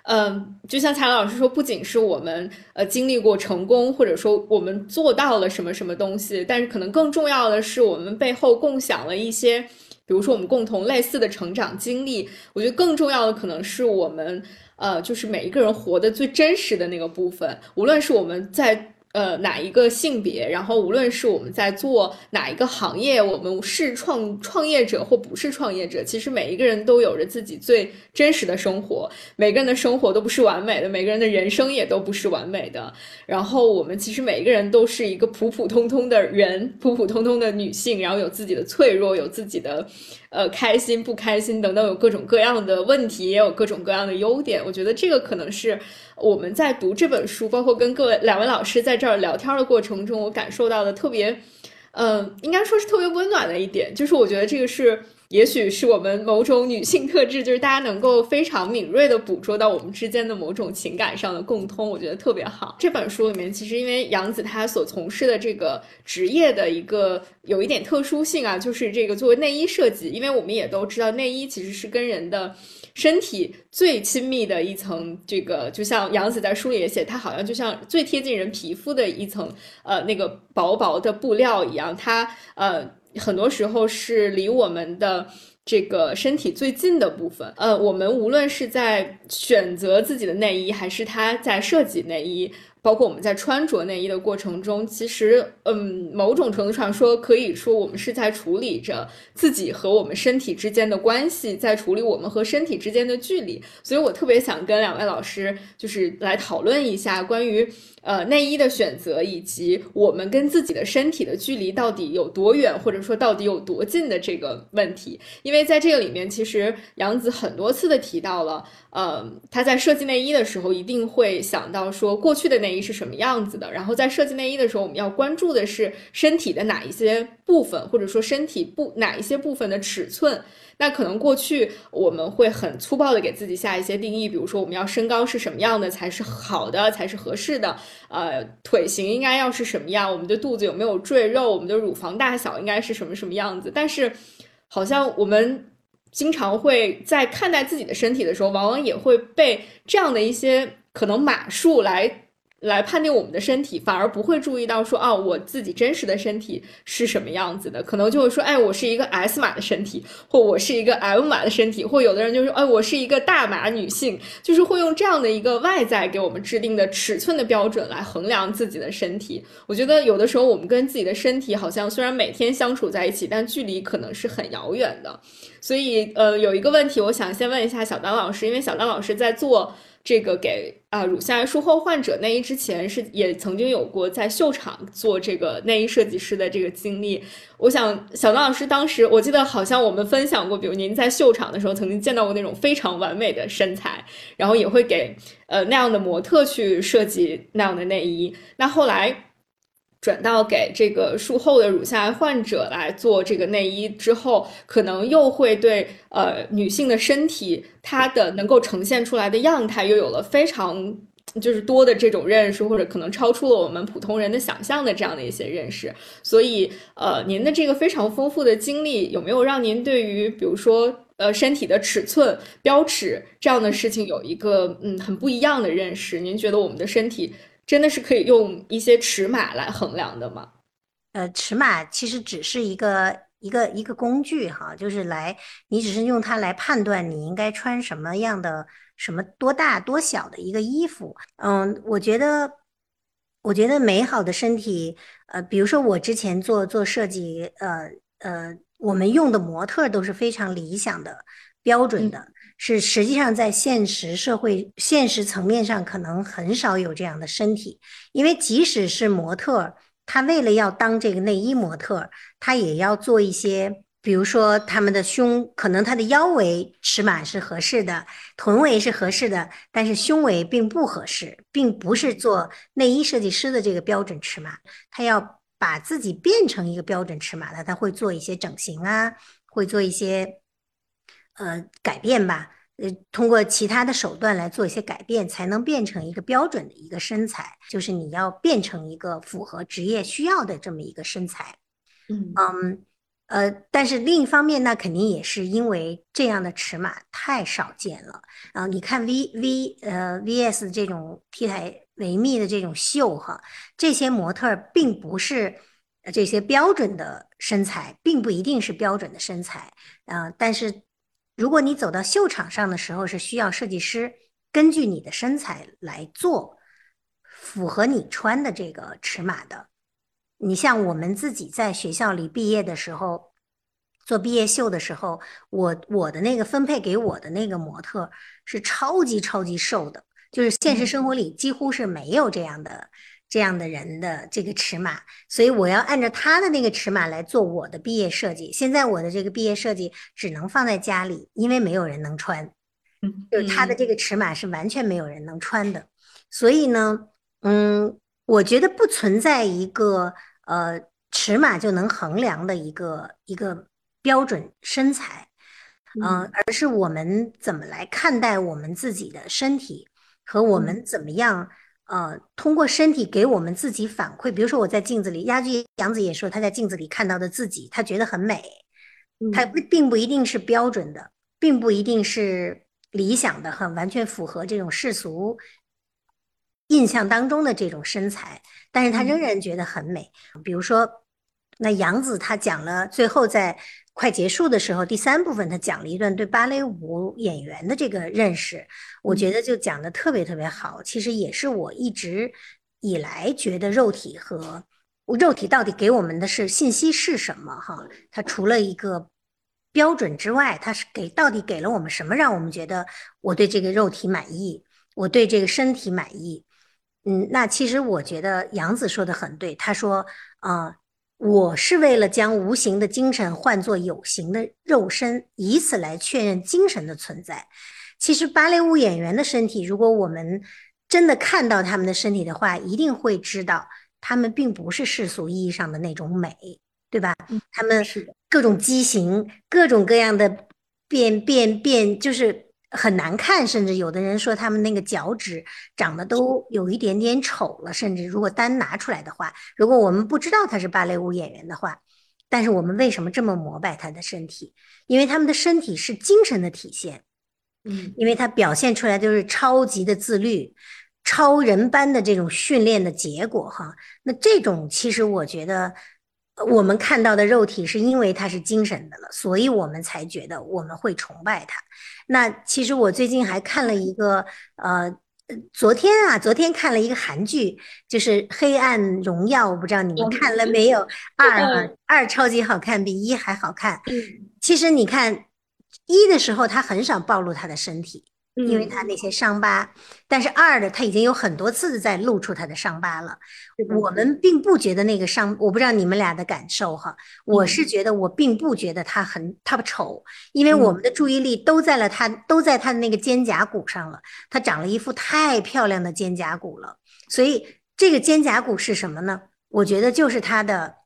嗯，就像蔡老师说，不仅是我们呃经历过成功，或者说我们做到了什么什么东西，但是可能更重要的是，我们背后共享了一些，比如说我们共同类似的成长经历。我觉得更重要的可能是我们呃，就是每一个人活的最真实的那个部分，无论是我们在。呃，哪一个性别，然后无论是我们在做哪一个行业，我们是创创业者或不是创业者，其实每一个人都有着自己最真实的生活，每个人的生活都不是完美的，每个人的人生也都不是完美的。然后我们其实每一个人都是一个普普通通的人，普普通通的女性，然后有自己的脆弱，有自己的。呃，开心不开心等等，有各种各样的问题，也有各种各样的优点。我觉得这个可能是我们在读这本书，包括跟各位两位老师在这儿聊天的过程中，我感受到的特别，嗯，应该说是特别温暖的一点，就是我觉得这个是。也许是我们某种女性特质，就是大家能够非常敏锐的捕捉到我们之间的某种情感上的共通，我觉得特别好。这本书里面，其实因为杨子她所从事的这个职业的一个有一点特殊性啊，就是这个作为内衣设计，因为我们也都知道，内衣其实是跟人的身体最亲密的一层，这个就像杨子在书里也写，它好像就像最贴近人皮肤的一层，呃，那个薄薄的布料一样，它呃。很多时候是离我们的这个身体最近的部分。呃，我们无论是在选择自己的内衣，还是他在设计内衣。包括我们在穿着内衣的过程中，其实，嗯，某种程度上说，可以说我们是在处理着自己和我们身体之间的关系，在处理我们和身体之间的距离。所以我特别想跟两位老师，就是来讨论一下关于，呃，内衣的选择以及我们跟自己的身体的距离到底有多远，或者说到底有多近的这个问题。因为在这个里面，其实杨子很多次的提到了。呃，他在设计内衣的时候，一定会想到说过去的内是什么样子的。然后在设计内衣的时候，我们要关注的是身体的哪一些部分，或者说身体部哪一些部分的尺寸。那可能过去我们会很粗暴的给自己下一些定义，比如说我们要身高是什么样的才是好的，才是合适的。呃，腿型应该要是什么样，我们的肚子有没有赘肉，我们的乳房大小应该是什么什么样子。但是，好像我们。经常会在看待自己的身体的时候，往往也会被这样的一些可能码数来来判定我们的身体，反而不会注意到说，哦，我自己真实的身体是什么样子的。可能就会说，哎，我是一个 S 码的身体，或我是一个 M 码的身体，或有的人就说，哎，我是一个大码女性，就是会用这样的一个外在给我们制定的尺寸的标准来衡量自己的身体。我觉得有的时候我们跟自己的身体好像虽然每天相处在一起，但距离可能是很遥远的。所以，呃，有一个问题，我想先问一下小丹老师，因为小丹老师在做这个给啊乳腺癌术后患者内衣之前，是也曾经有过在秀场做这个内衣设计师的这个经历。我想，小张老师当时，我记得好像我们分享过，比如您在秀场的时候，曾经见到过那种非常完美的身材，然后也会给呃那样的模特去设计那样的内衣。那后来。转到给这个术后的乳腺癌患者来做这个内衣之后，可能又会对呃女性的身体它的能够呈现出来的样态又有了非常就是多的这种认识，或者可能超出了我们普通人的想象的这样的一些认识。所以呃，您的这个非常丰富的经历，有没有让您对于比如说呃身体的尺寸标尺这样的事情有一个嗯很不一样的认识？您觉得我们的身体？真的是可以用一些尺码来衡量的吗？呃，尺码其实只是一个一个一个工具哈，就是来你只是用它来判断你应该穿什么样的、什么多大多小的一个衣服。嗯，我觉得，我觉得美好的身体，呃，比如说我之前做做设计，呃呃，我们用的模特都是非常理想的、标准的。是，实际上在现实社会、现实层面上，可能很少有这样的身体，因为即使是模特，他为了要当这个内衣模特，他也要做一些，比如说他们的胸，可能他的腰围尺码是合适的，臀围是合适的，但是胸围并不合适，并不是做内衣设计师的这个标准尺码，他要把自己变成一个标准尺码的，他会做一些整形啊，会做一些。呃，改变吧，呃，通过其他的手段来做一些改变，才能变成一个标准的一个身材。就是你要变成一个符合职业需要的这么一个身材。嗯嗯呃，但是另一方面，那肯定也是因为这样的尺码太少见了啊。你看 V V 呃 V S 这种 T 台维密的这种秀哈，这些模特并不是这些标准的身材，并不一定是标准的身材啊，但是。如果你走到秀场上的时候是需要设计师根据你的身材来做符合你穿的这个尺码的。你像我们自己在学校里毕业的时候，做毕业秀的时候，我我的那个分配给我的那个模特是超级超级瘦的，就是现实生活里几乎是没有这样的这样的人的这个尺码，所以我要按照他的那个尺码来做我的毕业设计。现在我的这个毕业设计只能放在家里，因为没有人能穿，就是他的这个尺码是完全没有人能穿的。所以呢，嗯，我觉得不存在一个。呃，尺码就能衡量的一个一个标准身材，嗯，而是我们怎么来看待我们自己的身体，和我们怎么样，呃，通过身体给我们自己反馈。比如说我在镜子里，鸭子杨子也说他在镜子里看到的自己，他觉得很美，他并不一定是标准的，并不一定是理想的，很完全符合这种世俗。印象当中的这种身材，但是他仍然觉得很美。比如说，那杨子他讲了，最后在快结束的时候，第三部分他讲了一段对芭蕾舞演员的这个认识，我觉得就讲的特别特别好。其实也是我一直以来觉得肉体和肉体到底给我们的是信息是什么？哈，它除了一个标准之外，它是给到底给了我们什么，让我们觉得我对这个肉体满意，我对这个身体满意。嗯，那其实我觉得杨子说的很对。他说：“啊，我是为了将无形的精神换作有形的肉身，以此来确认精神的存在。”其实芭蕾舞演员的身体，如果我们真的看到他们的身体的话，一定会知道他们并不是世俗意义上的那种美，对吧？他们各种畸形，各种各样的变变变，就是。很难看，甚至有的人说他们那个脚趾长得都有一点点丑了。甚至如果单拿出来的话，如果我们不知道他是芭蕾舞演员的话，但是我们为什么这么膜拜他的身体？因为他们的身体是精神的体现，嗯，因为他表现出来就是超级的自律、超人般的这种训练的结果哈。那这种其实我觉得。我们看到的肉体是因为它是精神的了，所以我们才觉得我们会崇拜它。那其实我最近还看了一个，呃，昨天啊，昨天看了一个韩剧，就是《黑暗荣耀》，我不知道你们看了没有？二二超级好看，比一还好看。其实你看一的时候，他很少暴露他的身体。因为他那些伤疤，但是二的他已经有很多次在露出他的伤疤了。我们并不觉得那个伤，我不知道你们俩的感受哈。我是觉得我并不觉得他很他不丑，因为我们的注意力都在了他都在他的那个肩胛骨上了。他长了一副太漂亮的肩胛骨了，所以这个肩胛骨是什么呢？我觉得就是他的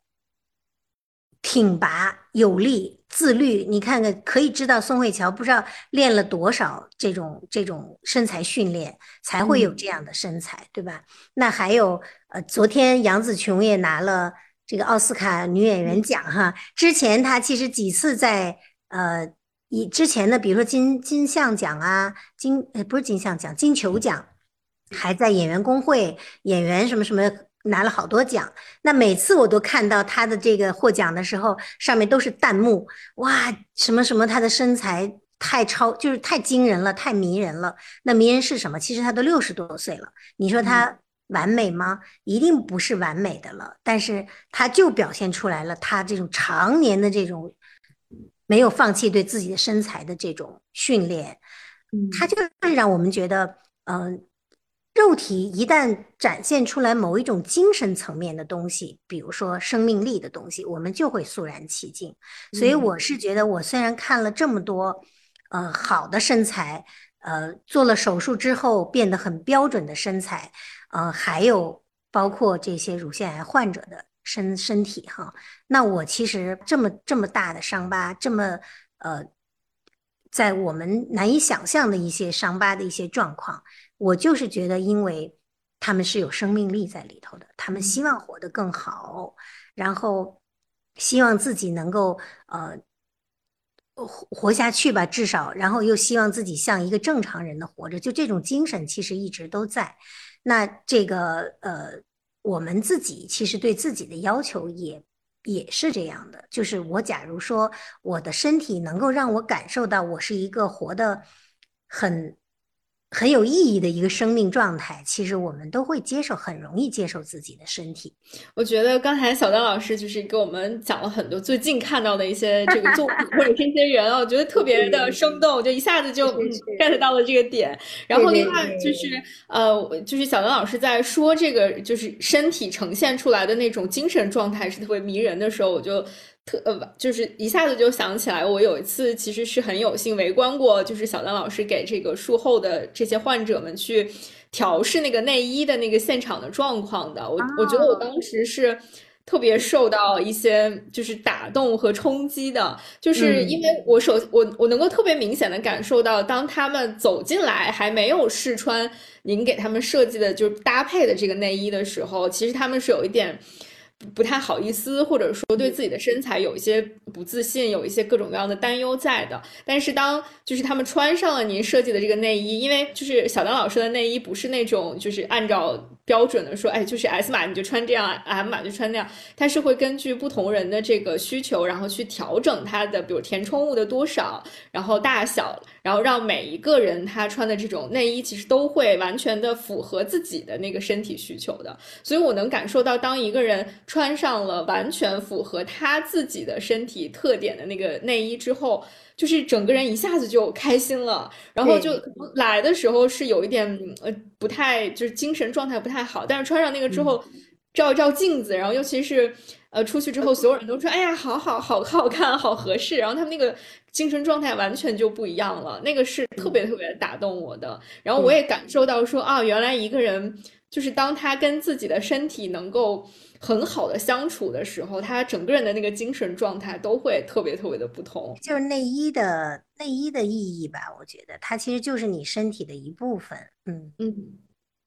挺拔有力。自律，你看看可以知道宋慧乔不知道练了多少这种这种身材训练，才会有这样的身材，对吧？那还有，呃，昨天杨紫琼也拿了这个奥斯卡女演员奖哈。之前她其实几次在呃以之前的，比如说金金像奖啊，金呃不是金像奖，金球奖，还在演员工会演员什么什么。拿了好多奖，那每次我都看到他的这个获奖的时候，上面都是弹幕，哇，什么什么，他的身材太超，就是太惊人了，太迷人了。那迷人是什么？其实他都六十多岁了，你说他完美吗？一定不是完美的了，但是他就表现出来了他这种常年的这种没有放弃对自己的身材的这种训练，嗯，他就是让我们觉得，嗯。肉体一旦展现出来某一种精神层面的东西，比如说生命力的东西，我们就会肃然起敬。所以我是觉得，我虽然看了这么多，呃，好的身材，呃，做了手术之后变得很标准的身材，呃，还有包括这些乳腺癌患者的身身体哈，那我其实这么这么大的伤疤，这么呃，在我们难以想象的一些伤疤的一些状况。我就是觉得，因为他们是有生命力在里头的，他们希望活得更好，然后希望自己能够呃活活下去吧，至少，然后又希望自己像一个正常人的活着，就这种精神其实一直都在。那这个呃，我们自己其实对自己的要求也也是这样的，就是我假如说我的身体能够让我感受到我是一个活的很。很有意义的一个生命状态，其实我们都会接受，很容易接受自己的身体。我觉得刚才小丹老师就是给我们讲了很多最近看到的一些这个作品或者这些人啊，我觉得特别的生动，就一下子就 get 到了这个点。然后另外就是呃，就是小丹老师在说这个就是身体呈现出来的那种精神状态是特别迷人的时候，我就。特呃，就是一下子就想起来，我有一次其实是很有幸围观过，就是小丹老师给这个术后的这些患者们去调试那个内衣的那个现场的状况的。我我觉得我当时是特别受到一些就是打动和冲击的，就是因为我首我我能够特别明显的感受到，当他们走进来还没有试穿您给他们设计的就是搭配的这个内衣的时候，其实他们是有一点。不太好意思，或者说对自己的身材有一些不自信，有一些各种各样的担忧在的。但是当就是他们穿上了您设计的这个内衣，因为就是小丹老师的内衣不是那种就是按照。标准的说，哎，就是 S 码你就穿这样，M 码就穿那样，它是会根据不同人的这个需求，然后去调整它的，比如填充物的多少，然后大小，然后让每一个人他穿的这种内衣其实都会完全的符合自己的那个身体需求的。所以我能感受到，当一个人穿上了完全符合他自己的身体特点的那个内衣之后。就是整个人一下子就开心了，然后就来的时候是有一点呃不太就是精神状态不太好，但是穿上那个之后照一照镜子，然后尤其是呃出去之后，所有人都说哎呀好好好好看好合适，然后他们那个精神状态完全就不一样了，那个是特别特别打动我的，然后我也感受到说啊原来一个人就是当他跟自己的身体能够。很好的相处的时候，他整个人的那个精神状态都会特别特别的不同。就是内衣的内衣的意义吧，我觉得它其实就是你身体的一部分。嗯嗯，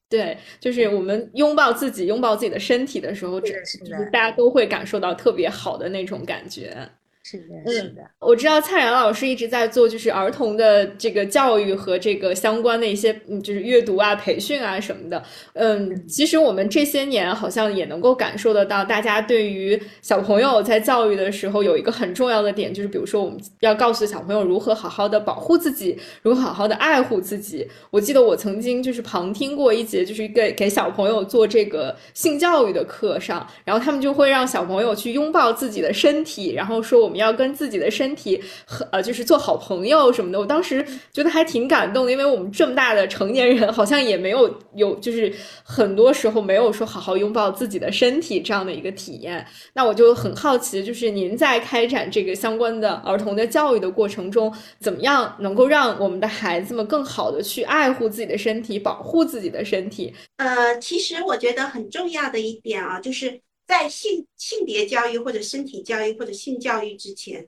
对，就是我们拥抱自己、拥抱自己的身体的时候，是的，大家都会感受到特别好的那种感觉。是的，是的，我知道蔡然老师一直在做，就是儿童的这个教育和这个相关的一些，嗯，就是阅读啊、培训啊什么的。嗯，其实我们这些年好像也能够感受得到，大家对于小朋友在教育的时候有一个很重要的点，就是比如说我们要告诉小朋友如何好好的保护自己，如何好好的爱护自己。我记得我曾经就是旁听过一节，就是给给小朋友做这个性教育的课上，然后他们就会让小朋友去拥抱自己的身体，然后说我们。要跟自己的身体和呃，就是做好朋友什么的。我当时觉得还挺感动的，因为我们这么大的成年人，好像也没有有，就是很多时候没有说好好拥抱自己的身体这样的一个体验。那我就很好奇，就是您在开展这个相关的儿童的教育的过程中，怎么样能够让我们的孩子们更好的去爱护自己的身体，保护自己的身体？呃，其实我觉得很重要的一点啊，就是。在性性别教育或者身体教育或者性教育之前，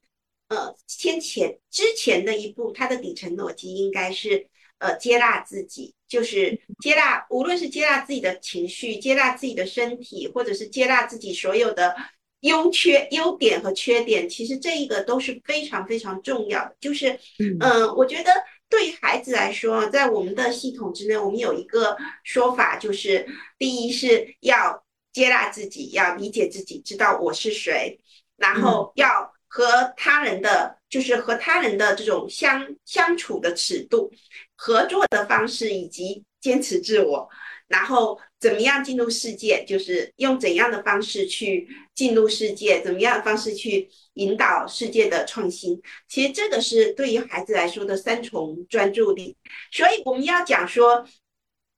呃，先前之前的一步，它的底层逻辑应该是，呃，接纳自己，就是接纳，无论是接纳自己的情绪，接纳自己的身体，或者是接纳自己所有的优缺、优点和缺点，其实这一个都是非常非常重要的。就是，嗯，我觉得对于孩子来说，在我们的系统之内，我们有一个说法，就是第一是要。接纳自己，要理解自己，知道我是谁，然后要和他人的，就是和他人的这种相相处的尺度、合作的方式以及坚持自我，然后怎么样进入世界，就是用怎样的方式去进入世界，怎么样的方式去引导世界的创新。其实这个是对于孩子来说的三重专注力，所以我们要讲说。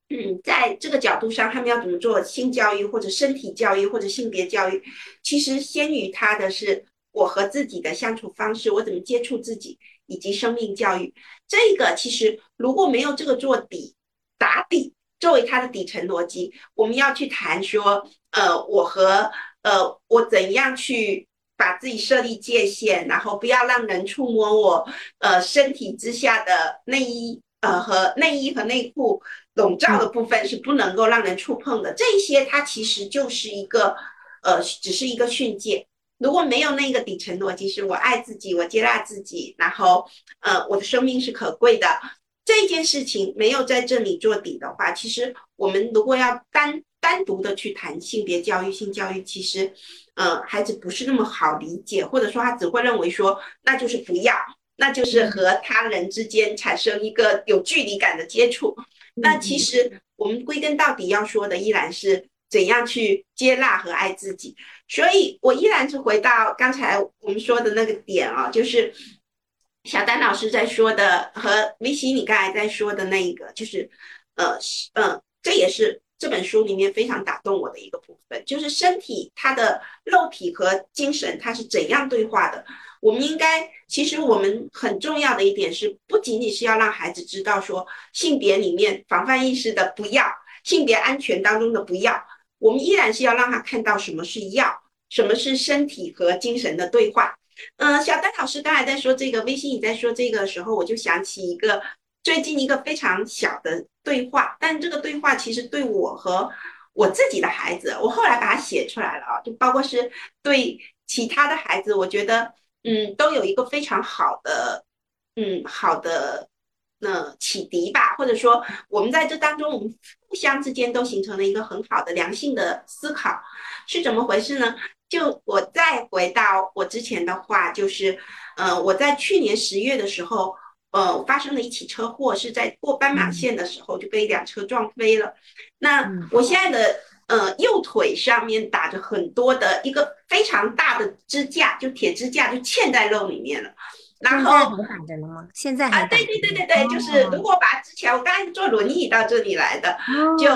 嗯，在这个角度上，他们要怎么做性教育，或者身体教育，或者性别教育？其实先于他的是我和自己的相处方式，我怎么接触自己，以及生命教育。这个其实如果没有这个做底打底作为他的底层逻辑，我们要去谈说，呃，我和呃我怎样去把自己设立界限，然后不要让人触摸我呃身体之下的内衣。呃，和内衣和内裤笼罩的部分是不能够让人触碰的。这些它其实就是一个，呃，只是一个训诫。如果没有那个底层逻辑，是我爱自己，我接纳自己，然后，呃，我的生命是可贵的。这件事情没有在这里做底的话，其实我们如果要单单独的去谈性别教育、性教育，其实，呃，孩子不是那么好理解，或者说他只会认为说那就是不要。那就是和他人之间产生一个有距离感的接触。那其实我们归根到底要说的依然是怎样去接纳和爱自己。所以我依然是回到刚才我们说的那个点啊，就是小丹老师在说的和维西你刚才在说的那一个，就是呃嗯，这也是这本书里面非常打动我的一个部分，就是身体它的肉体和精神它是怎样对话的。我们应该，其实我们很重要的一点是，不仅仅是要让孩子知道说性别里面防范意识的不要，性别安全当中的不要，我们依然是要让他看到什么是要，什么是身体和精神的对话。嗯，小丹老师刚才在说这个，微信你在说这个的时候，我就想起一个最近一个非常小的对话，但这个对话其实对我和我自己的孩子，我后来把它写出来了啊，就包括是对其他的孩子，我觉得。嗯，都有一个非常好的，嗯，好的那启迪吧，或者说我们在这当中，我们互相之间都形成了一个很好的良性的思考，是怎么回事呢？就我再回到我之前的话，就是，呃，我在去年十月的时候，呃，发生了一起车祸，是在过斑马线的时候就被一辆车撞飞了。那我现在的。呃，右腿上面打着很多的一个非常大的支架，就铁支架就嵌在肉里面了。然后还打着呢吗？现在啊？对对对对对，就是如果把之前我刚才坐轮椅到这里来的，就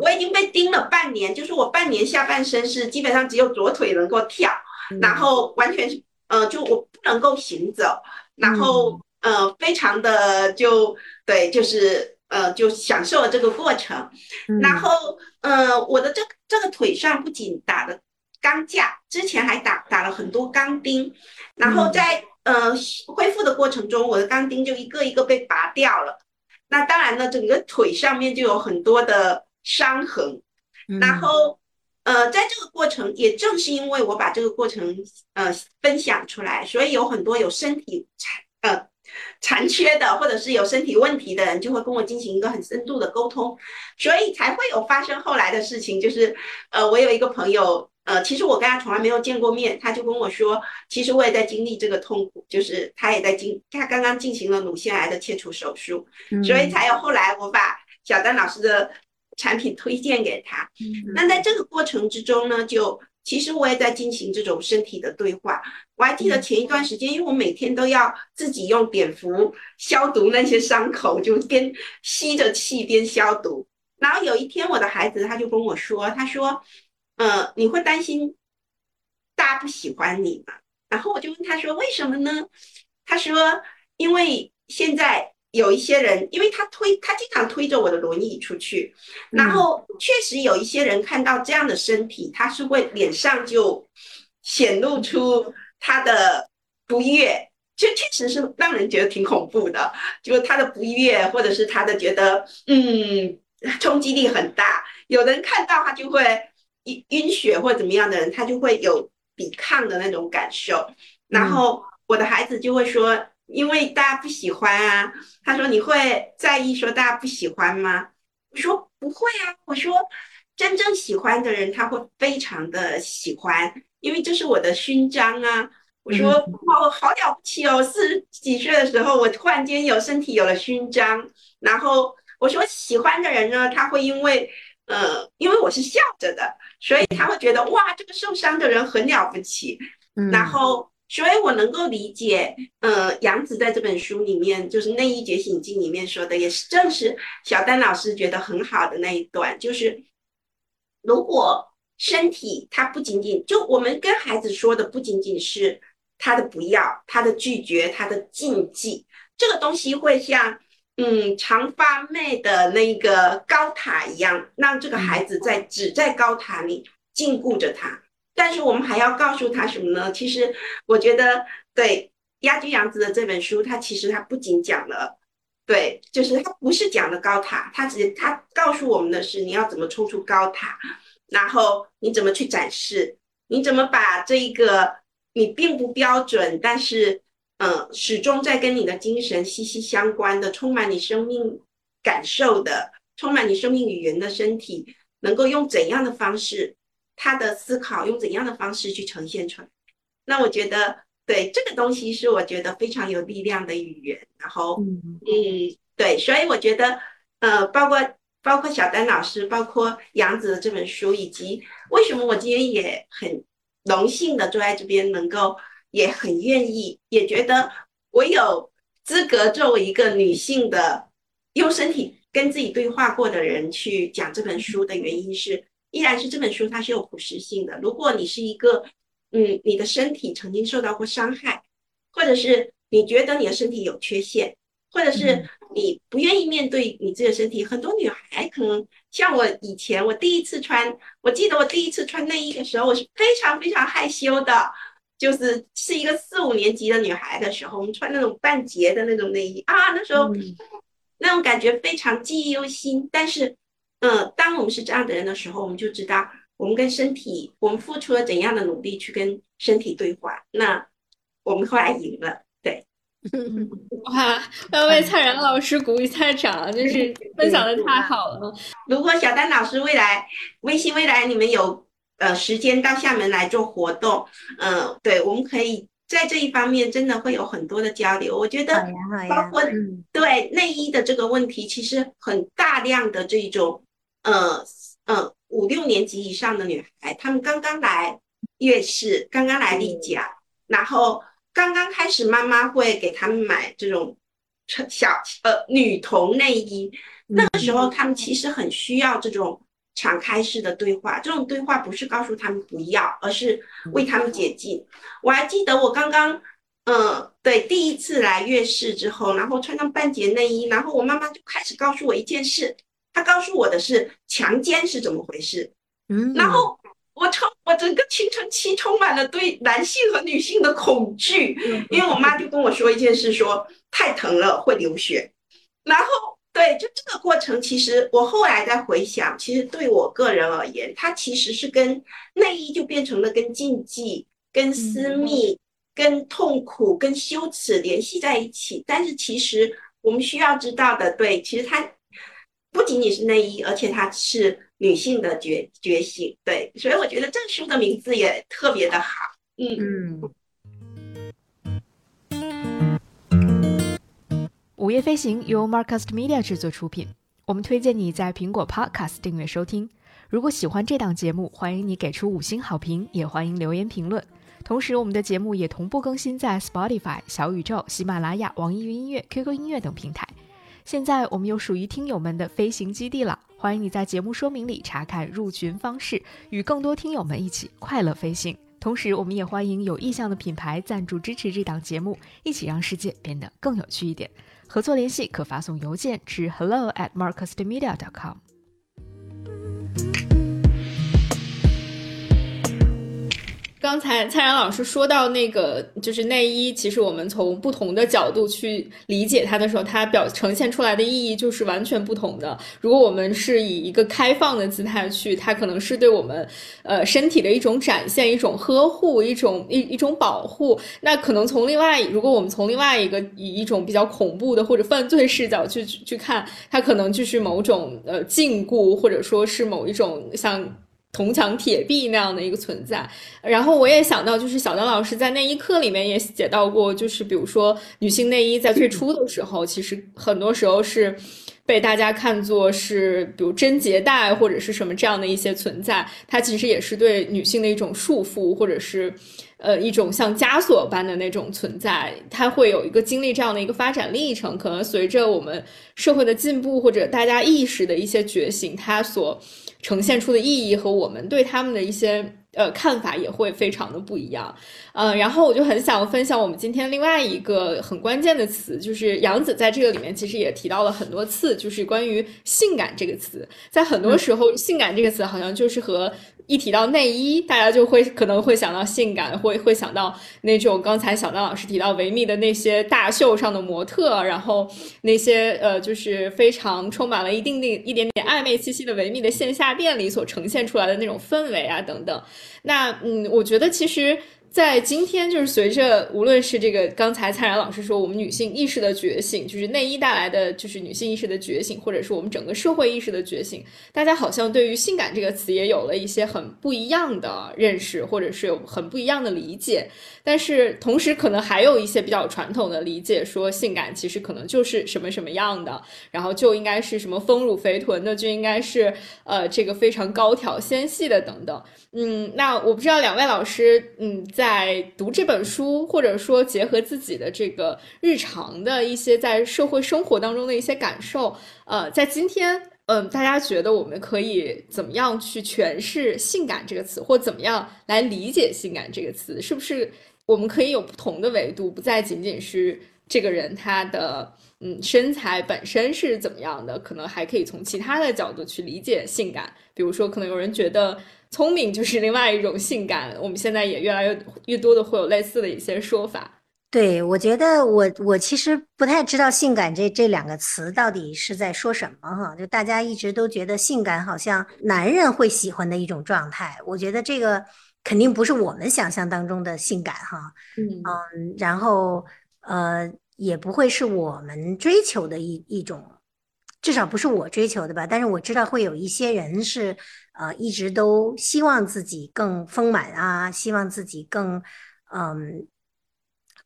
我已经被钉了半年，就是我半年下半身是基本上只有左腿能够跳，然后完全是呃，就我不能够行走，然后呃，非常的就对，就是。呃，就享受了这个过程，然后，呃，我的这这个腿上不仅打了钢架，之前还打打了很多钢钉，然后在呃恢复的过程中，我的钢钉就一个一个被拔掉了。那当然呢，整个腿上面就有很多的伤痕，然后，呃，在这个过程，也正是因为我把这个过程呃分享出来，所以有很多有身体呃。残缺的，或者是有身体问题的人，就会跟我进行一个很深度的沟通，所以才会有发生后来的事情。就是，呃，我有一个朋友，呃，其实我跟他从来没有见过面，他就跟我说，其实我也在经历这个痛苦，就是他也在经，他刚刚进行了乳腺癌的切除手术，所以才有后来我把小丹老师的产品推荐给他。那在这个过程之中呢，就。其实我也在进行这种身体的对话。我还记得前一段时间，因为我每天都要自己用碘伏消毒那些伤口，就边吸着气边消毒。然后有一天，我的孩子他就跟我说：“他说，呃，你会担心大家不喜欢你吗？”然后我就问他说：“为什么呢？”他说：“因为现在。”有一些人，因为他推他经常推着我的轮椅出去，然后确实有一些人看到这样的身体，他是会脸上就显露出他的不悦，就确实是让人觉得挺恐怖的，就是他的不悦，或者是他的觉得嗯冲击力很大。有人看到他就会晕晕血或怎么样的人，他就会有抵抗的那种感受。然后我的孩子就会说。因为大家不喜欢啊，他说你会在意说大家不喜欢吗？我说不会啊，我说真正喜欢的人他会非常的喜欢，因为这是我的勋章啊。我说哇，我好了不起哦，四十几岁的时候我突然间有身体有了勋章，然后我说喜欢的人呢，他会因为呃，因为我是笑着的，所以他会觉得哇，这个受伤的人很了不起，然后。所以我能够理解，呃，杨子在这本书里面，就是《内衣觉醒记》里面说的，也是正是小丹老师觉得很好的那一段，就是如果身体它不仅仅就我们跟孩子说的不仅仅是他的不要、他的拒绝、他的禁忌，这个东西会像嗯长发妹的那个高塔一样，让这个孩子在只在高塔里禁锢着他。但是我们还要告诉他什么呢？其实我觉得，对鸭居洋子的这本书，它其实它不仅讲了，对，就是它不是讲的高塔，它只它告诉我们的是你要怎么冲出高塔，然后你怎么去展示，你怎么把这一个你并不标准，但是嗯始终在跟你的精神息息相关的，充满你生命感受的，充满你生命语言的身体，能够用怎样的方式？他的思考用怎样的方式去呈现出来？那我觉得对这个东西是我觉得非常有力量的语言。然后，嗯，对，所以我觉得，呃，包括包括小丹老师，包括杨子的这本书，以及为什么我今天也很荣幸的坐在这边，能够也很愿意，也觉得我有资格作为一个女性的用身体跟自己对话过的人去讲这本书的原因是，依然是这本书它是有普适性的。如果你是一个，嗯，你的身体曾经受到过伤害，或者是你觉得你的身体有缺陷。或者是你不愿意面对你自己的身体，很多女孩可能像我以前，我第一次穿，我记得我第一次穿内衣的时候，我是非常非常害羞的，就是是一个四五年级的女孩的时候，我们穿那种半截的那种内衣啊，那时候那种感觉非常记忆犹新。但是，嗯，当我们是这样的人的时候，我们就知道我们跟身体，我们付出了怎样的努力去跟身体对话，那我们后来赢了。对 哇！要为蔡然老师鼓一下掌，就是 分享的太好了。如果小丹老师未来微信未来你们有呃时间到厦门来做活动，嗯，对，我们可以在这一方面真的会有很多的交流。我觉得包括对内衣的这个问题，其实很大量的这种呃呃五六年级以上的女孩，她们刚刚来月市，刚刚来例假，然后。刚刚开始，妈妈会给她们买这种小呃女童内衣。那个时候，她们其实很需要这种敞开式的对话。这种对话不是告诉她们不要，而是为她们解禁。我还记得我刚刚，嗯，对，第一次来月事之后，然后穿上半截内衣，然后我妈妈就开始告诉我一件事。她告诉我的是强奸是怎么回事。嗯，然后。我充我整个青春期充满了对男性和女性的恐惧，因为我妈就跟我说一件事，说太疼了会流血。然后对，就这个过程，其实我后来在回想，其实对我个人而言，它其实是跟内衣就变成了跟禁忌、跟私密、跟痛苦、跟羞耻联系在一起。但是其实我们需要知道的，对，其实它不仅仅是内衣，而且它是。女性的觉觉醒，对，所以我觉得这书的名字也特别的好。嗯嗯。午夜飞行由 Marcast Media 制作出品，我们推荐你在苹果 Podcast 订阅收听。如果喜欢这档节目，欢迎你给出五星好评，也欢迎留言评论。同时，我们的节目也同步更新在 Spotify、小宇宙、喜马拉雅、网易云音乐、QQ 音乐等平台。现在我们又属于听友们的飞行基地了。欢迎你在节目说明里查看入群方式，与更多听友们一起快乐飞行。同时，我们也欢迎有意向的品牌赞助支持这档节目，一起让世界变得更有趣一点。合作联系可发送邮件至 hello at marcusmedia.com。刚才蔡然老师说到那个就是内衣，其实我们从不同的角度去理解它的时候，它表呈现出来的意义就是完全不同的。如果我们是以一个开放的姿态去，它可能是对我们呃身体的一种展现、一种呵护、一种一一种保护。那可能从另外，如果我们从另外一个以一种比较恐怖的或者犯罪视角去去看，它可能就是某种呃禁锢，或者说是某一种像。铜墙铁壁那样的一个存在，然后我也想到，就是小张老师在那一课里面也写到过，就是比如说女性内衣在最初的时候，其实很多时候是被大家看作是比如贞洁带或者是什么这样的一些存在，它其实也是对女性的一种束缚，或者是呃一种像枷锁般的那种存在，它会有一个经历这样的一个发展历程，可能随着我们社会的进步或者大家意识的一些觉醒，它所。呈现出的意义和我们对他们的一些呃看法也会非常的不一样，呃，然后我就很想分享我们今天另外一个很关键的词，就是杨子在这个里面其实也提到了很多次，就是关于性感这个词，在很多时候，性感这个词好像就是和。一提到内衣，大家就会可能会想到性感，会会想到那种刚才小张老师提到维密的那些大秀上的模特，然后那些呃，就是非常充满了一定定一点点暧昧气息的维密的线下店里所呈现出来的那种氛围啊等等。那嗯，我觉得其实。在今天，就是随着无论是这个刚才蔡然老师说，我们女性意识的觉醒，就是内衣带来的就是女性意识的觉醒，或者是我们整个社会意识的觉醒，大家好像对于性感这个词也有了一些很不一样的认识，或者是有很不一样的理解。但是同时，可能还有一些比较传统的理解，说性感其实可能就是什么什么样的，然后就应该是什么丰乳肥臀的，就应该是呃这个非常高挑纤细的等等。嗯，那我不知道两位老师，嗯，在在读这本书，或者说结合自己的这个日常的一些在社会生活当中的一些感受，呃，在今天，嗯，大家觉得我们可以怎么样去诠释“性感”这个词，或怎么样来理解“性感”这个词？是不是我们可以有不同的维度，不再仅仅是这个人他的嗯身材本身是怎么样的，可能还可以从其他的角度去理解性感。比如说，可能有人觉得。聪明就是另外一种性感，我们现在也越来越越多的会有类似的一些说法。对，我觉得我我其实不太知道“性感”这这两个词到底是在说什么哈。就大家一直都觉得性感好像男人会喜欢的一种状态，我觉得这个肯定不是我们想象当中的性感哈。嗯嗯，然后呃也不会是我们追求的一一种。至少不是我追求的吧，但是我知道会有一些人是，呃，一直都希望自己更丰满啊，希望自己更，嗯，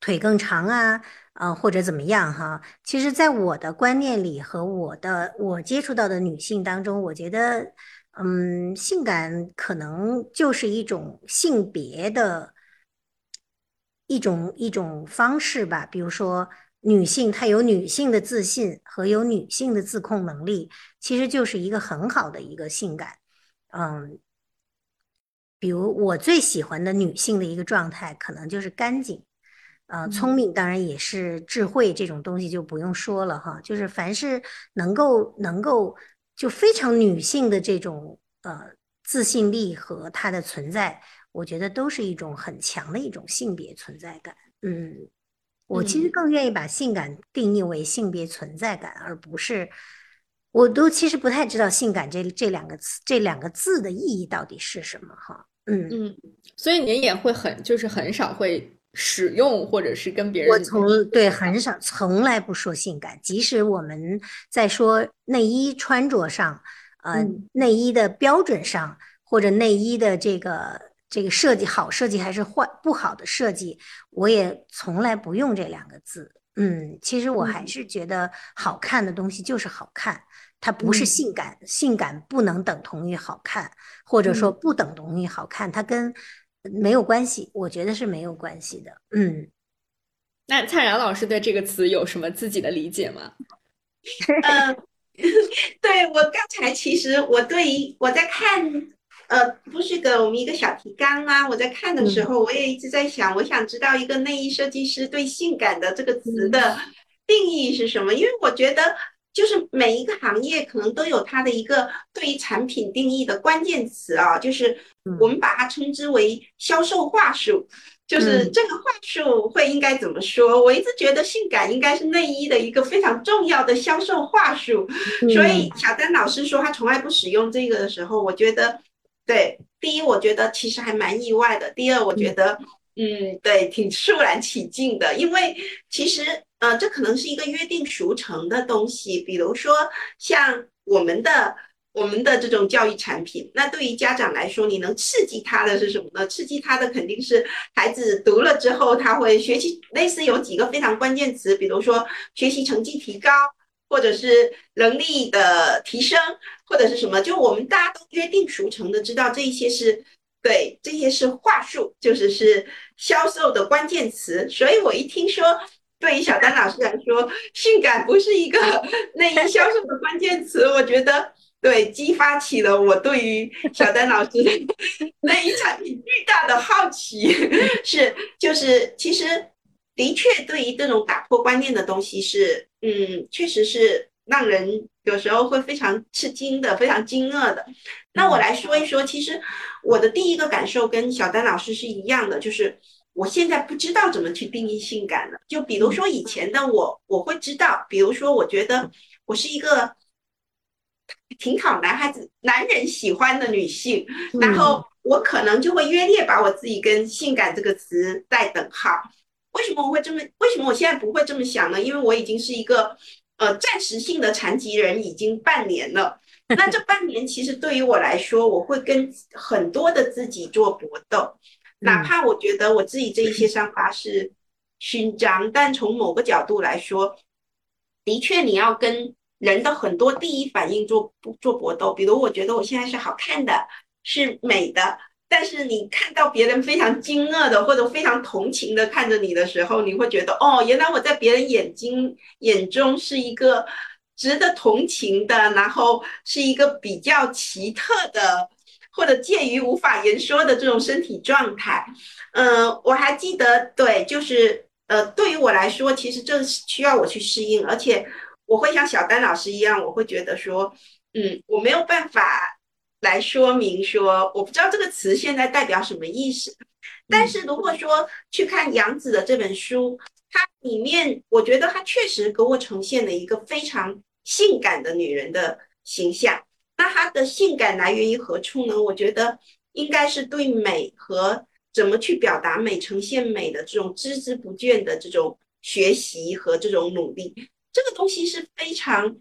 腿更长啊，呃，或者怎么样哈。其实，在我的观念里和我的我接触到的女性当中，我觉得，嗯，性感可能就是一种性别的一种一种方式吧，比如说。女性她有女性的自信和有女性的自控能力，其实就是一个很好的一个性感。嗯，比如我最喜欢的女性的一个状态，可能就是干净。呃，聪明当然也是智慧，这种东西就不用说了哈。就是凡是能够能够就非常女性的这种呃自信力和她的存在，我觉得都是一种很强的一种性别存在感。嗯。我其实更愿意把性感定义为性别存在感，而不是，我都其实不太知道性感这这两个词这两个字的意义到底是什么哈。嗯嗯，所以您也会很就是很少会使用或者是跟别人，我从对很少从来不说性感，即使我们在说内衣穿着上，呃，内衣的标准上或者内衣的这个。这个设计好设计还是坏不好的设计，我也从来不用这两个字。嗯，其实我还是觉得好看的东西就是好看，它不是性感，性感不能等同于好看，或者说不等同于好看，它跟没有关系，我觉得是没有关系的。嗯，那蔡然老师对这个词有什么自己的理解吗？嗯，对我刚才其实我对于我在看。呃，不是给我们一个小提纲啊！我在看的时候，我也一直在想，我想知道一个内衣设计师对“性感”的这个词的定义是什么？因为我觉得，就是每一个行业可能都有它的一个对于产品定义的关键词啊，就是我们把它称之为销售话术，就是这个话术会应该怎么说？我一直觉得性感应该是内衣的一个非常重要的销售话术，所以小丹老师说他从来不使用这个的时候，我觉得。对，第一，我觉得其实还蛮意外的。第二，我觉得，嗯，对，挺肃然起敬的。因为其实，呃，这可能是一个约定俗成的东西。比如说，像我们的我们的这种教育产品，那对于家长来说，你能刺激他的是什么呢？刺激他的肯定是孩子读了之后，他会学习。类似有几个非常关键词，比如说学习成绩提高。或者是能力的提升，或者是什么，就我们大家都约定俗成的知道这一些是对，这些是话术，就是是销售的关键词。所以我一听说，对于小丹老师来说，性感不是一个 内衣销售的关键词，我觉得对，激发起了我对于小丹老师 内衣产品巨大的好奇。是，就是其实。的确，对于这种打破观念的东西是，嗯，确实是让人有时候会非常吃惊的，非常惊愕的。那我来说一说，其实我的第一个感受跟小丹老师是一样的，就是我现在不知道怎么去定义性感了。就比如说以前的我，我会知道，比如说我觉得我是一个挺讨男孩子、男人喜欢的女性，然后我可能就会约略把我自己跟性感这个词带等号。为什么我会这么？为什么我现在不会这么想呢？因为我已经是一个呃暂时性的残疾人，已经半年了。那这半年其实对于我来说，我会跟很多的自己做搏斗，哪怕我觉得我自己这一些伤疤是勋章，但从某个角度来说，的确你要跟人的很多第一反应做做搏斗。比如我觉得我现在是好看的，是美的。但是你看到别人非常惊愕的或者非常同情的看着你的时候，你会觉得哦，原来我在别人眼睛眼中是一个值得同情的，然后是一个比较奇特的，或者介于无法言说的这种身体状态。嗯，我还记得，对，就是呃，对于我来说，其实这是需要我去适应，而且我会像小丹老师一样，我会觉得说，嗯，我没有办法。来说明说，我不知道这个词现在代表什么意思。但是如果说去看杨子的这本书，它里面我觉得它确实给我呈现了一个非常性感的女人的形象。那她的性感来源于何处呢？我觉得应该是对美和怎么去表达美、呈现美的这种孜孜不倦的这种学习和这种努力。这个东西是非常，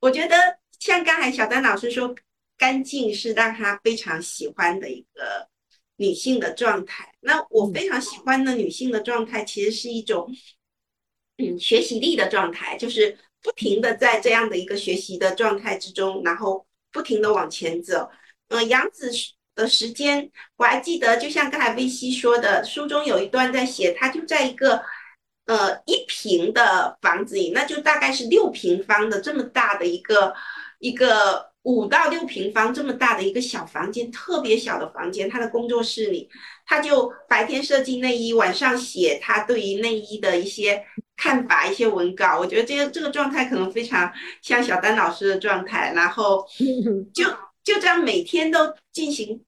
我觉得像刚才小丹老师说。干净是让他非常喜欢的一个女性的状态。那我非常喜欢的女性的状态，其实是一种嗯学习力的状态，就是不停的在这样的一个学习的状态之中，然后不停的往前走。嗯，杨子的时间我还记得，就像刚才薇希说的，书中有一段在写，他就在一个呃一平的房子里，那就大概是六平方的这么大的一个一个。五到六平方这么大的一个小房间，特别小的房间，他的工作室里，他就白天设计内衣，晚上写他对于内衣的一些看法、一些文稿。我觉得这个这个状态可能非常像小丹老师的状态，然后就就这样每天都进行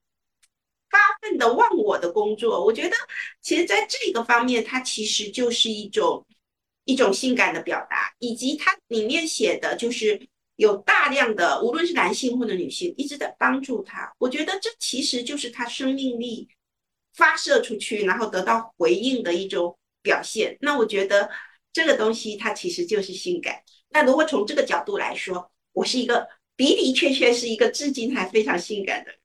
发奋的忘我的工作。我觉得其实在这个方面，它其实就是一种一种性感的表达，以及它里面写的就是。有大量的，无论是男性或者女性，一直在帮助他。我觉得这其实就是他生命力发射出去，然后得到回应的一种表现。那我觉得这个东西它其实就是性感。那如果从这个角度来说，我是一个的的确确是一个至今还非常性感的人。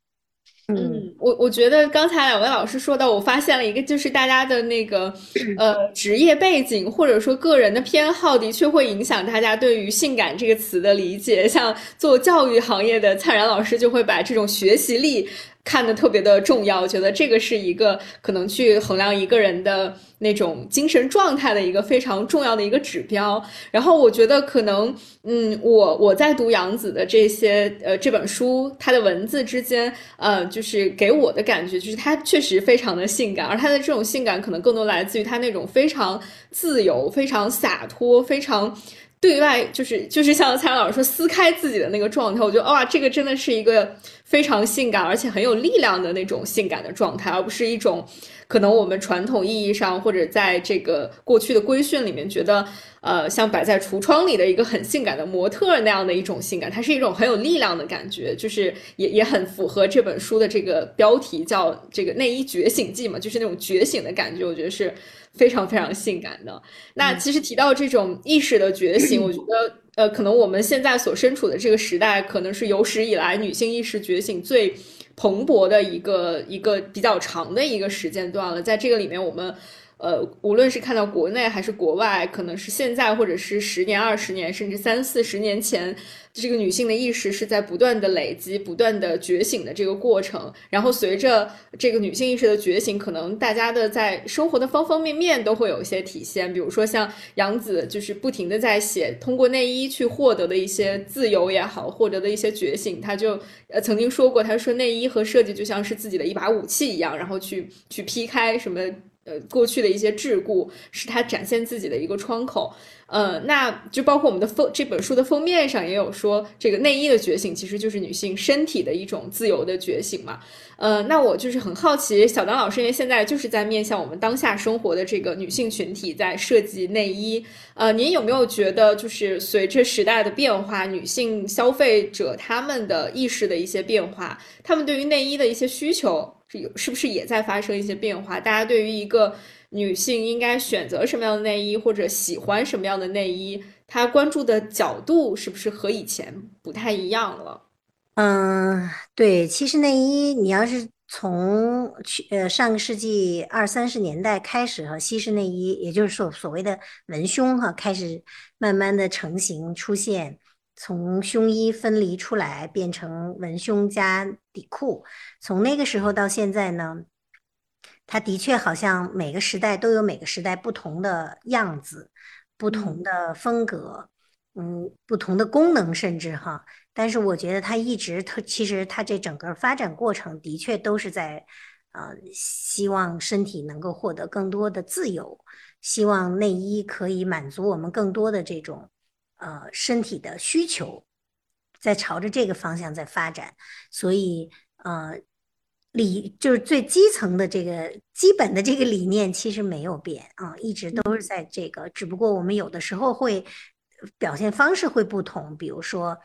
嗯，我我觉得刚才两位老师说到，我发现了一个，就是大家的那个呃职业背景或者说个人的偏好，的确会影响大家对于“性感”这个词的理解。像做教育行业的灿然老师，就会把这种学习力。看的特别的重要，我觉得这个是一个可能去衡量一个人的那种精神状态的一个非常重要的一个指标。然后我觉得可能，嗯，我我在读杨子的这些呃这本书，他的文字之间，呃，就是给我的感觉就是他确实非常的性感，而他的这种性感可能更多来自于他那种非常自由、非常洒脱、非常。对外就是就是像蔡老师说撕开自己的那个状态，我觉得哇，这个真的是一个非常性感而且很有力量的那种性感的状态，而不是一种可能我们传统意义上或者在这个过去的规训里面觉得呃像摆在橱窗里的一个很性感的模特那样的一种性感，它是一种很有力量的感觉，就是也也很符合这本书的这个标题叫这个内衣觉醒记嘛，就是那种觉醒的感觉，我觉得是。非常非常性感的。那其实提到这种意识的觉醒，我觉 得，呃，可能我们现在所身处的这个时代，可能是有史以来女性意识觉醒最蓬勃的一个一个比较长的一个时间段了。在这个里面，我们。呃，无论是看到国内还是国外，可能是现在或者是十年、二十年，甚至三四十年前，这个女性的意识是在不断的累积、不断的觉醒的这个过程。然后随着这个女性意识的觉醒，可能大家的在生活的方方面面都会有一些体现。比如说像杨子，就是不停的在写通过内衣去获得的一些自由也好，获得的一些觉醒。他就呃曾经说过，他说内衣和设计就像是自己的一把武器一样，然后去去劈开什么。呃过去的一些桎梏，是他展现自己的一个窗口。呃，那就包括我们的封这本书的封面上也有说，这个内衣的觉醒其实就是女性身体的一种自由的觉醒嘛。呃，那我就是很好奇，小当老师因为现在就是在面向我们当下生活的这个女性群体在设计内衣，呃，您有没有觉得就是随着时代的变化，女性消费者她们的意识的一些变化，她们对于内衣的一些需求是有是不是也在发生一些变化？大家对于一个女性应该选择什么样的内衣，或者喜欢什么样的内衣，她关注的角度是不是和以前不太一样了？嗯，对，其实内衣你要是从去呃上个世纪二三十年代开始哈，西式内衣，也就是说所谓的文胸哈，开始慢慢的成型出现，从胸衣分离出来，变成文胸加底裤，从那个时候到现在呢。它的确好像每个时代都有每个时代不同的样子，不同的风格，嗯，不同的功能，甚至哈。但是我觉得它一直，它其实它这整个发展过程的确都是在，呃，希望身体能够获得更多的自由，希望内衣可以满足我们更多的这种，呃，身体的需求，在朝着这个方向在发展。所以，呃。理就是最基层的这个基本的这个理念其实没有变啊，一直都是在这个，只不过我们有的时候会表现方式会不同，比如说，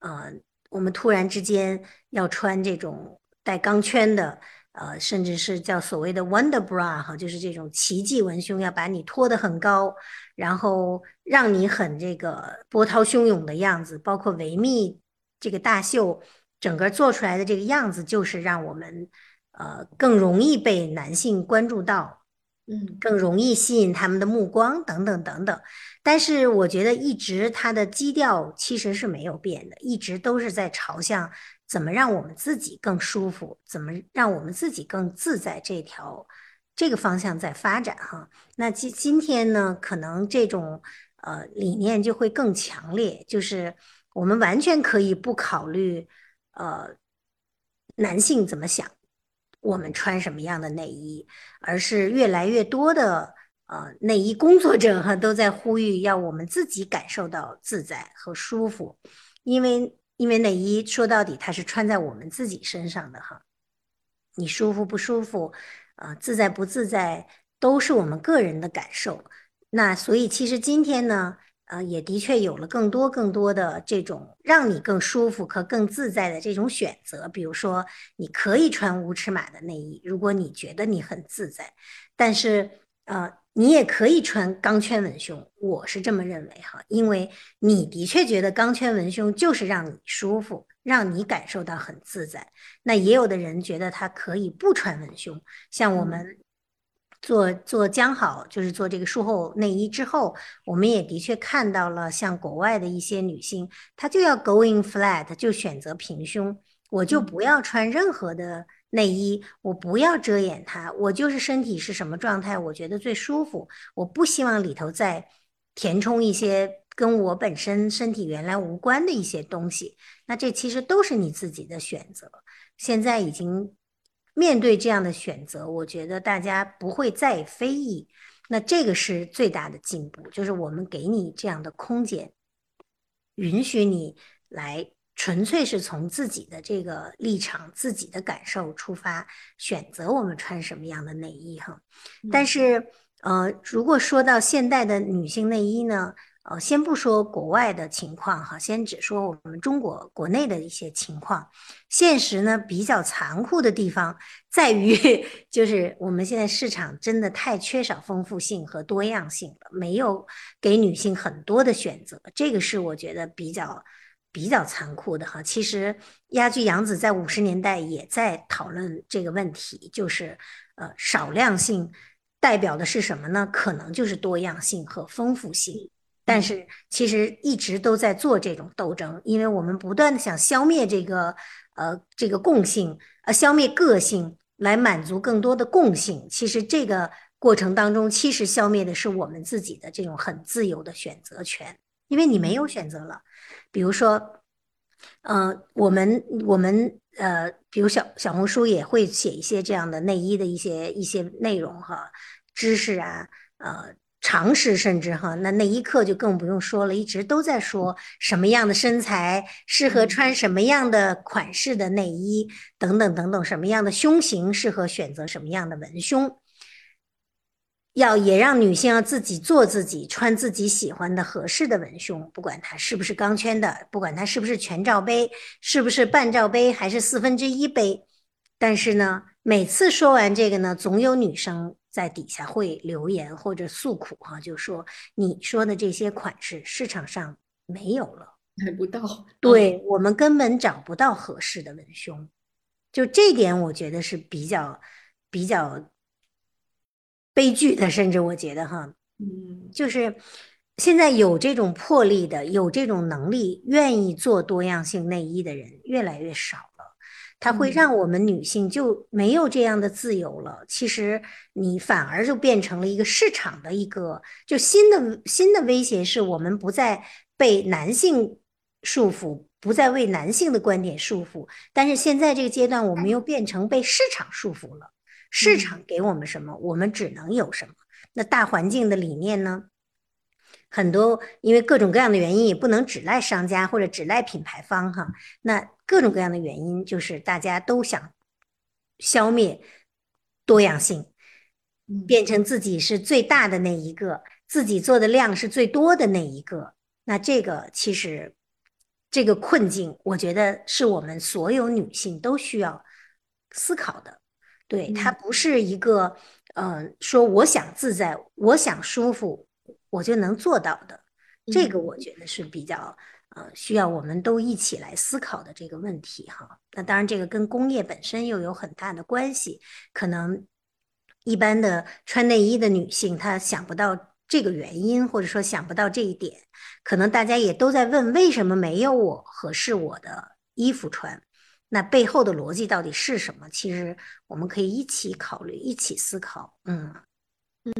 呃，我们突然之间要穿这种带钢圈的，呃，甚至是叫所谓的 Wonder Bra 哈，就是这种奇迹文胸，要把你托得很高，然后让你很这个波涛汹涌的样子，包括维密这个大秀。整个做出来的这个样子，就是让我们，呃，更容易被男性关注到，嗯，更容易吸引他们的目光，等等等等。但是我觉得一直它的基调其实是没有变的，一直都是在朝向怎么让我们自己更舒服，怎么让我们自己更自在这条这个方向在发展哈。那今今天呢，可能这种呃理念就会更强烈，就是我们完全可以不考虑。呃，男性怎么想？我们穿什么样的内衣？而是越来越多的呃内衣工作者哈都在呼吁，要我们自己感受到自在和舒服，因为因为内衣说到底它是穿在我们自己身上的哈，你舒服不舒服，啊自在不自在，都是我们个人的感受。那所以其实今天呢。呃，也的确有了更多更多的这种让你更舒服和更自在的这种选择。比如说，你可以穿无尺码的内衣，如果你觉得你很自在；但是，呃，你也可以穿钢圈文胸。我是这么认为哈，因为你的确觉得钢圈文胸就是让你舒服，让你感受到很自在。那也有的人觉得他可以不穿文胸，像我们。做做将好，就是做这个术后内衣之后，我们也的确看到了，像国外的一些女性，她就要 going flat，就选择平胸，我就不要穿任何的内衣，我不要遮掩它，我就是身体是什么状态，我觉得最舒服，我不希望里头再填充一些跟我本身身体原来无关的一些东西，那这其实都是你自己的选择，现在已经。面对这样的选择，我觉得大家不会再非议，那这个是最大的进步，就是我们给你这样的空间，允许你来纯粹是从自己的这个立场、自己的感受出发，选择我们穿什么样的内衣哈。但是，呃，如果说到现代的女性内衣呢？呃，先不说国外的情况哈，先只说我们中国国内的一些情况。现实呢，比较残酷的地方在于，就是我们现在市场真的太缺少丰富性和多样性了，没有给女性很多的选择，这个是我觉得比较比较残酷的哈。其实，鸭居洋子在五十年代也在讨论这个问题，就是呃，少量性代表的是什么呢？可能就是多样性和丰富性。但是其实一直都在做这种斗争，因为我们不断的想消灭这个呃这个共性，呃消灭个性来满足更多的共性。其实这个过程当中，其实消灭的是我们自己的这种很自由的选择权，因为你没有选择了。比如说，呃，我们我们呃，比如小小红书也会写一些这样的内衣的一些一些内容哈。知识啊，呃。常识甚至哈，那内衣课就更不用说了，一直都在说什么样的身材适合穿什么样的款式的内衣等等等等，什么样的胸型适合选择什么样的文胸，要也让女性要自己做自己，穿自己喜欢的合适的文胸，不管它是不是钢圈的，不管它是不是全罩杯，是不是半罩杯还是四分之一杯，但是呢，每次说完这个呢，总有女生。在底下会留言或者诉苦哈，就说你说的这些款式市场上没有了，买不到，对我们根本找不到合适的文胸，就这点我觉得是比较比较悲剧的，甚至我觉得哈，嗯，就是现在有这种魄力的、有这种能力、愿意做多样性内衣的人越来越少了。它会让我们女性就没有这样的自由了。其实你反而就变成了一个市场的一个，就新的新的威胁是我们不再被男性束缚，不再为男性的观点束缚。但是现在这个阶段，我们又变成被市场束缚了。市场给我们什么，我们只能有什么。那大环境的理念呢？很多因为各种各样的原因，也不能只赖商家或者只赖品牌方哈。那各种各样的原因，就是大家都想消灭多样性，变成自己是最大的那一个，自己做的量是最多的那一个。那这个其实这个困境，我觉得是我们所有女性都需要思考的。对，它不是一个嗯，说我想自在，我想舒服。我就能做到的，这个我觉得是比较呃需要我们都一起来思考的这个问题哈。那当然，这个跟工业本身又有很大的关系。可能一般的穿内衣的女性她想不到这个原因，或者说想不到这一点。可能大家也都在问，为什么没有我合适我的衣服穿？那背后的逻辑到底是什么？其实我们可以一起考虑，一起思考。嗯。嗯，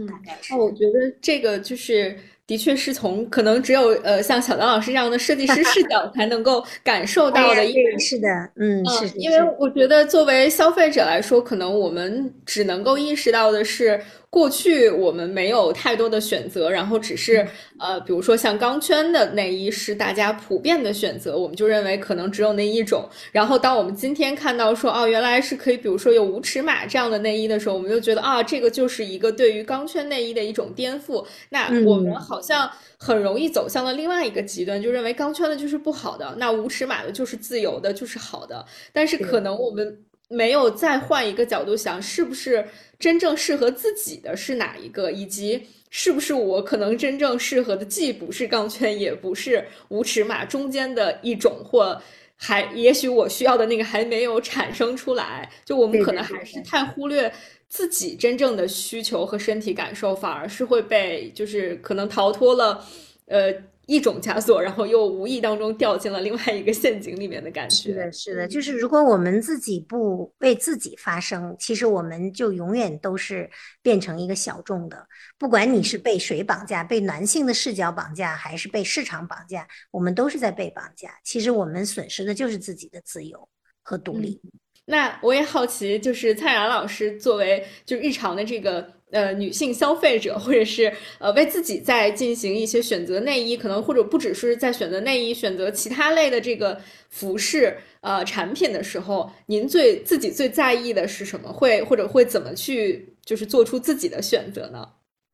那我觉得这个就是，的确是从可能只有呃像小张老师这样的设计师视角 才能够感受到的。是的，嗯，是。因为我觉得作为消费者来说，可能我们只能够意识到的是。过去我们没有太多的选择，然后只是呃，比如说像钢圈的内衣是大家普遍的选择，我们就认为可能只有那一种。然后当我们今天看到说哦，原来是可以，比如说有无尺码这样的内衣的时候，我们就觉得啊，这个就是一个对于钢圈内衣的一种颠覆。那我们好像很容易走向了另外一个极端，就认为钢圈的就是不好的，那无尺码的就是自由的，就是好的。但是可能我们。没有再换一个角度想，是不是真正适合自己的是哪一个，以及是不是我可能真正适合的既不是钢圈，也不是无尺码中间的一种，或还也许我需要的那个还没有产生出来。就我们可能还是太忽略自己真正的需求和身体感受，反而是会被就是可能逃脱了，呃。一种枷锁，然后又无意当中掉进了另外一个陷阱里面的感觉。是的，是的，就是如果我们自己不为自己发声，其实我们就永远都是变成一个小众的。不管你是被谁绑架，被男性的视角绑架，还是被市场绑架，我们都是在被绑架。其实我们损失的就是自己的自由和独立。那我也好奇，就是蔡然老师作为就日常的这个。呃，女性消费者或者是呃为自己在进行一些选择内衣，可能或者不只是在选择内衣，选择其他类的这个服饰呃产品的时候，您最自己最在意的是什么？会或者会怎么去就是做出自己的选择呢？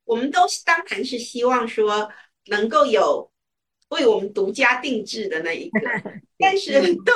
我们都当然是希望说能够有为我们独家定制的那一个，但是 对，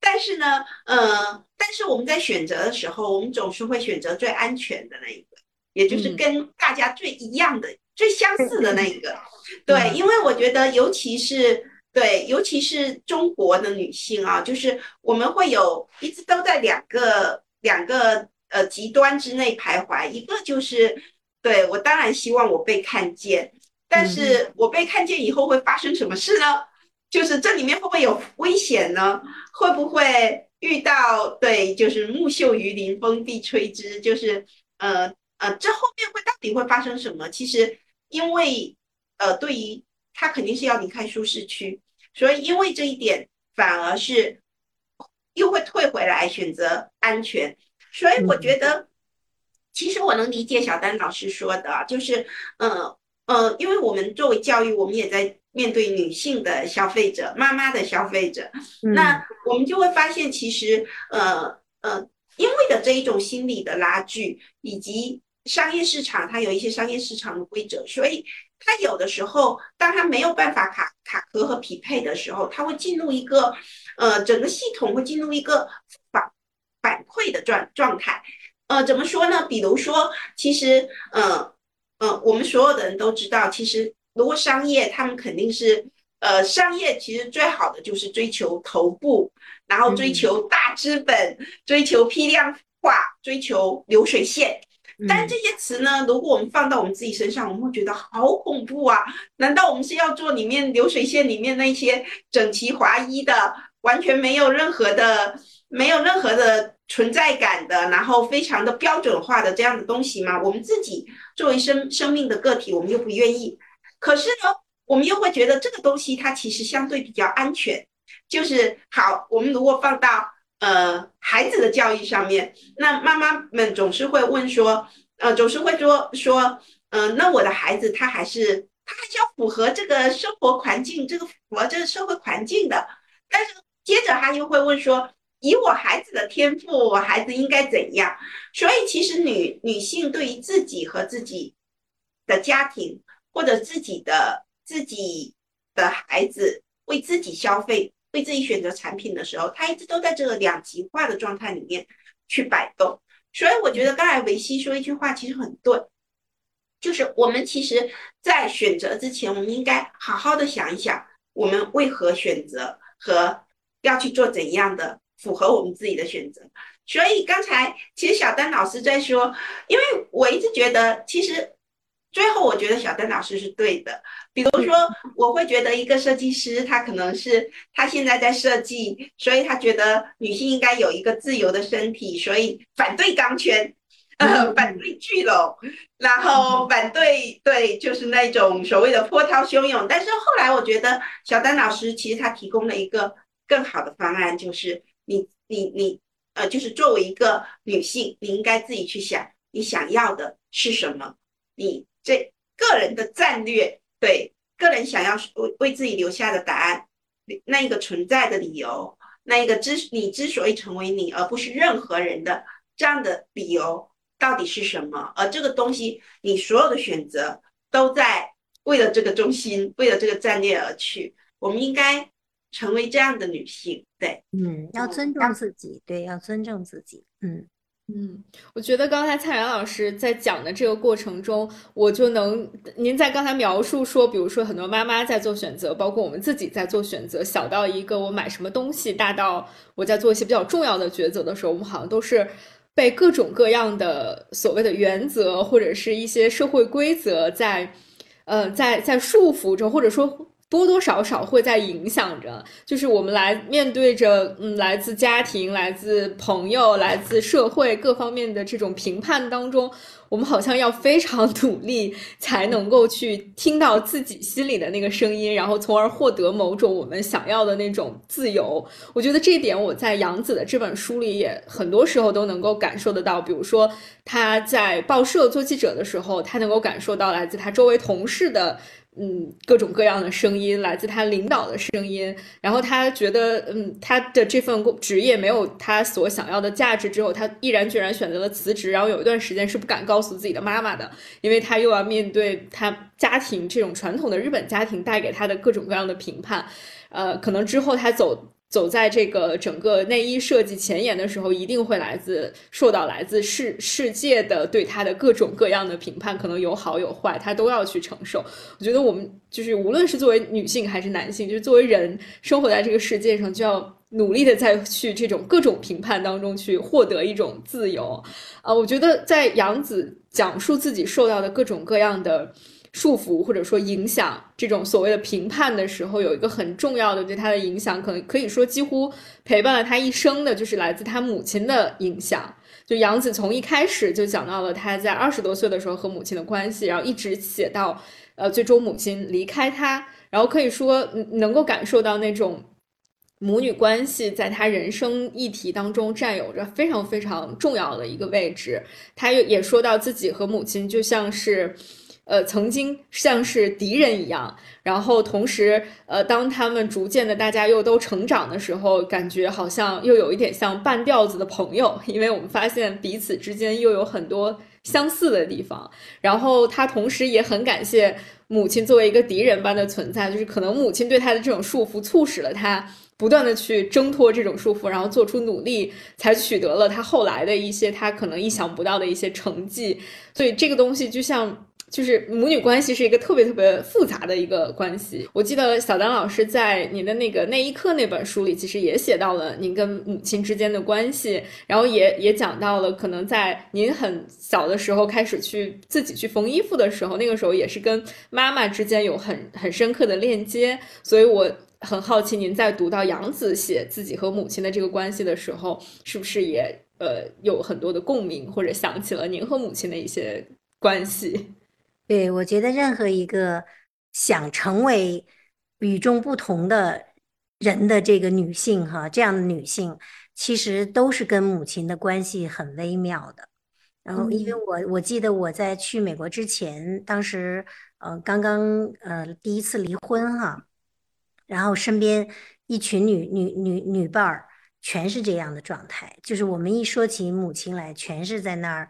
但是呢，呃，但是我们在选择的时候，我们总是会选择最安全的那一个。也就是跟大家最一样的、最相似的那一个，对，因为我觉得，尤其是对，尤其是中国的女性啊，就是我们会有一直都在两个两个呃极端之内徘徊，一个就是对我当然希望我被看见，但是我被看见以后会发生什么事呢？就是这里面会不会有危险呢？会不会遇到对，就是木秀于林，风必摧之，就是呃。呃，这后面会到底会发生什么？其实，因为呃，对于他肯定是要离开舒适区，所以因为这一点，反而是又会退回来选择安全。所以我觉得，其实我能理解小丹老师说的，就是呃呃，因为我们作为教育，我们也在面对女性的消费者、妈妈的消费者，那我们就会发现，其实呃呃，因为的这一种心理的拉锯，以及商业市场它有一些商业市场的规则，所以它有的时候，当它没有办法卡卡壳和匹配的时候，它会进入一个呃整个系统会进入一个反反馈的状状态。呃，怎么说呢？比如说，其实，呃呃，我们所有的人都知道，其实如果商业，他们肯定是，呃，商业其实最好的就是追求头部，然后追求大资本，追求批量化，追求流水线。但这些词呢，如果我们放到我们自己身上，我们会觉得好恐怖啊！难道我们是要做里面流水线里面那些整齐划一的，完全没有任何的，没有任何的？存在感的，然后非常的标准化的这样的东西吗？我们自己作为生生命的个体，我们又不愿意。可是呢，我们又会觉得这个东西它其实相对比较安全。就是好，我们如果放到呃孩子的教育上面，那妈妈们总是会问说，呃，总是会说说，嗯，那我的孩子他还是他还是要符合这个生活环境，这个符合这个社会环境的。但是接着他又会问说。以我孩子的天赋，我孩子应该怎样？所以其实女女性对于自己和自己的家庭，或者自己的自己的孩子，为自己消费、为自己选择产品的时候，他一直都在这个两极化的状态里面去摆动。所以我觉得刚才维西说一句话其实很对，就是我们其实在选择之前，我们应该好好的想一想，我们为何选择和要去做怎样的。符合我们自己的选择，所以刚才其实小丹老师在说，因为我一直觉得，其实最后我觉得小丹老师是对的。比如说，我会觉得一个设计师，他可能是他现在在设计，所以他觉得女性应该有一个自由的身体，所以反对钢圈，呃，反对聚拢，然后反对对，就是那种所谓的波涛汹涌。但是后来我觉得小丹老师其实他提供了一个更好的方案，就是。你你你，呃，就是作为一个女性，你应该自己去想，你想要的是什么？你这个人的战略，对个人想要为为自己留下的答案，那一个存在的理由，那一个之你之所以成为你，而不是任何人的这样的理由，到底是什么？而这个东西，你所有的选择都在为了这个中心，为了这个战略而去。我们应该。成为这样的女性，对，嗯，要尊重自己，对，要尊重自己，嗯嗯，我觉得刚才蔡然老师在讲的这个过程中，我就能，您在刚才描述说，比如说很多妈妈在做选择，包括我们自己在做选择，小到一个我买什么东西，大到我在做一些比较重要的抉择的时候，我们好像都是被各种各样的所谓的原则或者是一些社会规则在，呃，在在束缚着，或者说。多多少少会在影响着，就是我们来面对着，嗯，来自家庭、来自朋友、来自社会各方面的这种评判当中，我们好像要非常努力才能够去听到自己心里的那个声音，然后从而获得某种我们想要的那种自由。我觉得这一点我在杨子的这本书里也很多时候都能够感受得到，比如说他在报社做记者的时候，他能够感受到来自他周围同事的。嗯，各种各样的声音来自他领导的声音，然后他觉得，嗯，他的这份工职业没有他所想要的价值之后，他毅然决然选择了辞职。然后有一段时间是不敢告诉自己的妈妈的，因为他又要面对他家庭这种传统的日本家庭带给他的各种各样的评判。呃，可能之后他走。走在这个整个内衣设计前沿的时候，一定会来自受到来自世世界的对他的各种各样的评判，可能有好有坏，他都要去承受。我觉得我们就是无论是作为女性还是男性，就是作为人生活在这个世界上，就要努力的再去这种各种评判当中去获得一种自由。啊，我觉得在杨子讲述自己受到的各种各样的。束缚或者说影响这种所谓的评判的时候，有一个很重要的对他的影响，可能可以说几乎陪伴了他一生的，就是来自他母亲的影响。就杨子从一开始就讲到了他在二十多岁的时候和母亲的关系，然后一直写到呃最终母亲离开他，然后可以说能够感受到那种母女关系在他人生议题当中占有着非常非常重要的一个位置。他也也说到自己和母亲就像是。呃，曾经像是敌人一样，然后同时，呃，当他们逐渐的大家又都成长的时候，感觉好像又有一点像半吊子的朋友，因为我们发现彼此之间又有很多相似的地方。然后他同时也很感谢母亲作为一个敌人般的存在，就是可能母亲对他的这种束缚，促使了他不断的去挣脱这种束缚，然后做出努力，才取得了他后来的一些他可能意想不到的一些成绩。所以这个东西就像。就是母女关系是一个特别特别复杂的一个关系。我记得小丹老师在您的那个那一刻那本书里，其实也写到了您跟母亲之间的关系，然后也也讲到了可能在您很小的时候开始去自己去缝衣服的时候，那个时候也是跟妈妈之间有很很深刻的链接。所以我很好奇，您在读到杨子写自己和母亲的这个关系的时候，是不是也呃有很多的共鸣，或者想起了您和母亲的一些关系？对，我觉得任何一个想成为与众不同的人的这个女性，哈，这样的女性其实都是跟母亲的关系很微妙的。然后，因为我我记得我在去美国之前，当时呃刚刚呃第一次离婚哈，然后身边一群女女女女伴儿全是这样的状态，就是我们一说起母亲来，全是在那儿，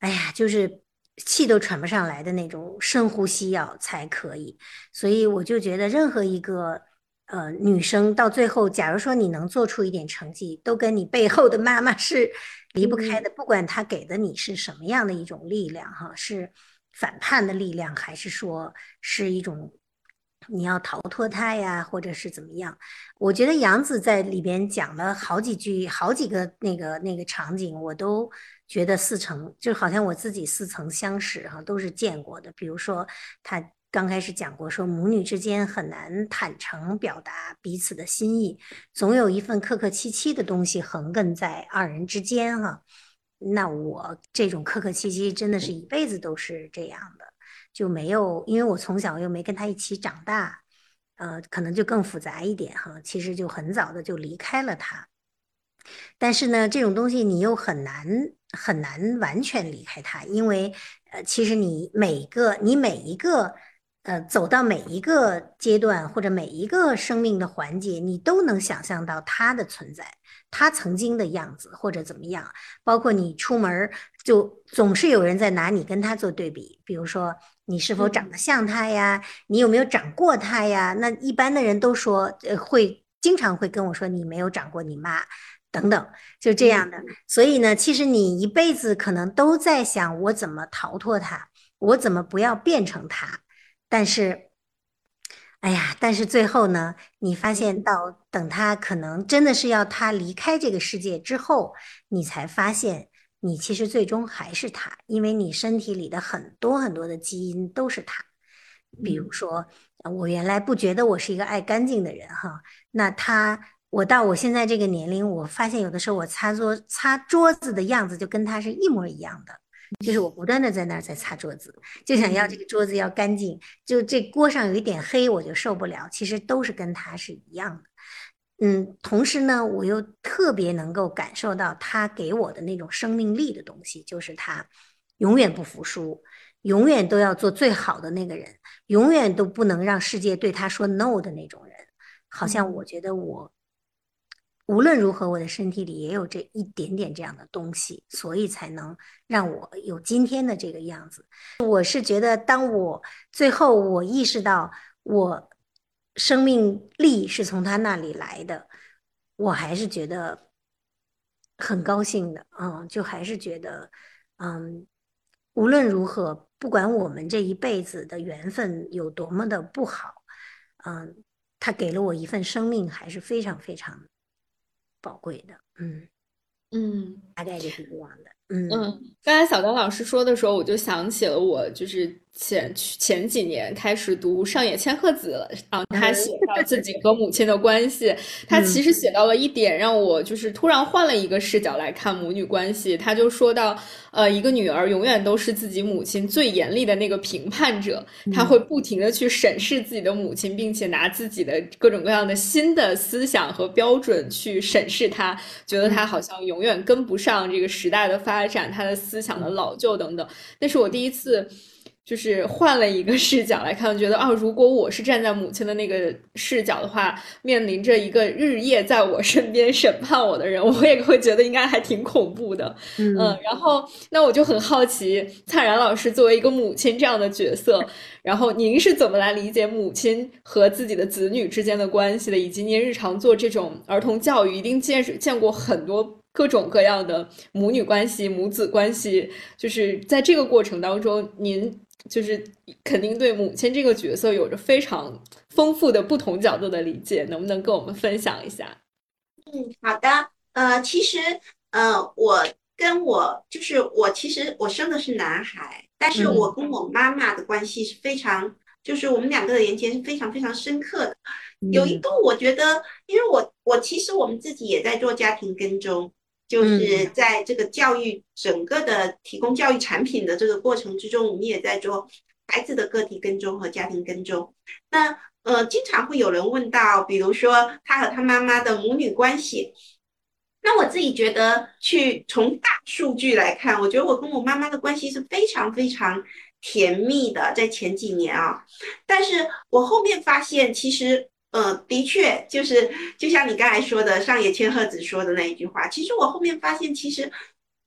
哎呀，就是。气都喘不上来的那种，深呼吸要才可以。所以我就觉得，任何一个呃女生到最后，假如说你能做出一点成绩，都跟你背后的妈妈是离不开的。不管她给的你是什么样的一种力量，哈，是反叛的力量，还是说是一种你要逃脱他呀，或者是怎么样？我觉得杨子在里边讲了好几句，好几个那个那个场景，我都。觉得似曾就好像我自己似曾相识哈，都是见过的。比如说，他刚开始讲过，说母女之间很难坦诚表达彼此的心意，总有一份客客气气的东西横亘在二人之间哈。那我这种客客气气，真的是一辈子都是这样的，就没有，因为我从小又没跟他一起长大，呃，可能就更复杂一点哈。其实就很早的就离开了他。但是呢，这种东西你又很难很难完全离开他，因为呃，其实你每个你每一个呃走到每一个阶段或者每一个生命的环节，你都能想象到他的存在，他曾经的样子或者怎么样。包括你出门就总是有人在拿你跟他做对比，比如说你是否长得像他呀？你有没有长过他呀？那一般的人都说呃会经常会跟我说你没有长过你妈。等等，就这样的。所以呢，其实你一辈子可能都在想，我怎么逃脱他，我怎么不要变成他。但是，哎呀，但是最后呢，你发现到等他可能真的是要他离开这个世界之后，你才发现，你其实最终还是他，因为你身体里的很多很多的基因都是他。比如说，我原来不觉得我是一个爱干净的人哈，那他。我到我现在这个年龄，我发现有的时候我擦桌擦桌子的样子就跟他是一模一样的，就是我不断的在那儿在擦桌子，就想要这个桌子要干净，就这锅上有一点黑我就受不了。其实都是跟他是一样的，嗯，同时呢，我又特别能够感受到他给我的那种生命力的东西，就是他永远不服输，永远都要做最好的那个人，永远都不能让世界对他说 no 的那种人。好像我觉得我。无论如何，我的身体里也有这一点点这样的东西，所以才能让我有今天的这个样子。我是觉得，当我最后我意识到我生命力是从他那里来的，我还是觉得很高兴的。嗯，就还是觉得，嗯，无论如何，不管我们这一辈子的缘分有多么的不好，嗯，他给了我一份生命，还是非常非常。宝贵的，嗯嗯，大概就是这样的，嗯嗯。刚才小丹老师说的时候，我就想起了我就是前前几年开始读上野千鹤子了，然后他写到自己和母亲的关系，他其实写到了一点，让我就是突然换了一个视角来看母女关系。他就说到，呃，一个女儿永远都是自己母亲最严厉的那个评判者，他会不停的去审视自己的母亲，并且拿自己的各种各样的新的思想和标准去审视她，觉得她好像永远跟不上这个时代的发展，她的思想的老旧等等。那是我第一次。就是换了一个视角来看，觉得啊，如果我是站在母亲的那个视角的话，面临着一个日夜在我身边审判我的人，我也会觉得应该还挺恐怖的。嗯，然后那我就很好奇，灿然老师作为一个母亲这样的角色，然后您是怎么来理解母亲和自己的子女之间的关系的？以及您日常做这种儿童教育，一定见识见过很多各种各样的母女关系、母子关系，就是在这个过程当中，您。就是肯定对母亲这个角色有着非常丰富的不同角度的理解，能不能跟我们分享一下？嗯，好的。呃，其实，呃，我跟我就是我，其实我生的是男孩，但是我跟我妈妈的关系是非常，就是我们两个的连接是非常非常深刻的。有一度，我觉得，因为我我其实我们自己也在做家庭跟踪。就是在这个教育整个的提供教育产品的这个过程之中，我们也在做孩子的个体跟踪和家庭跟踪。那呃，经常会有人问到，比如说他和他妈妈的母女关系。那我自己觉得，去从大数据来看，我觉得我跟我妈妈的关系是非常非常甜蜜的，在前几年啊。但是我后面发现，其实。嗯，的确，就是就像你刚才说的，上野千鹤子说的那一句话。其实我后面发现，其实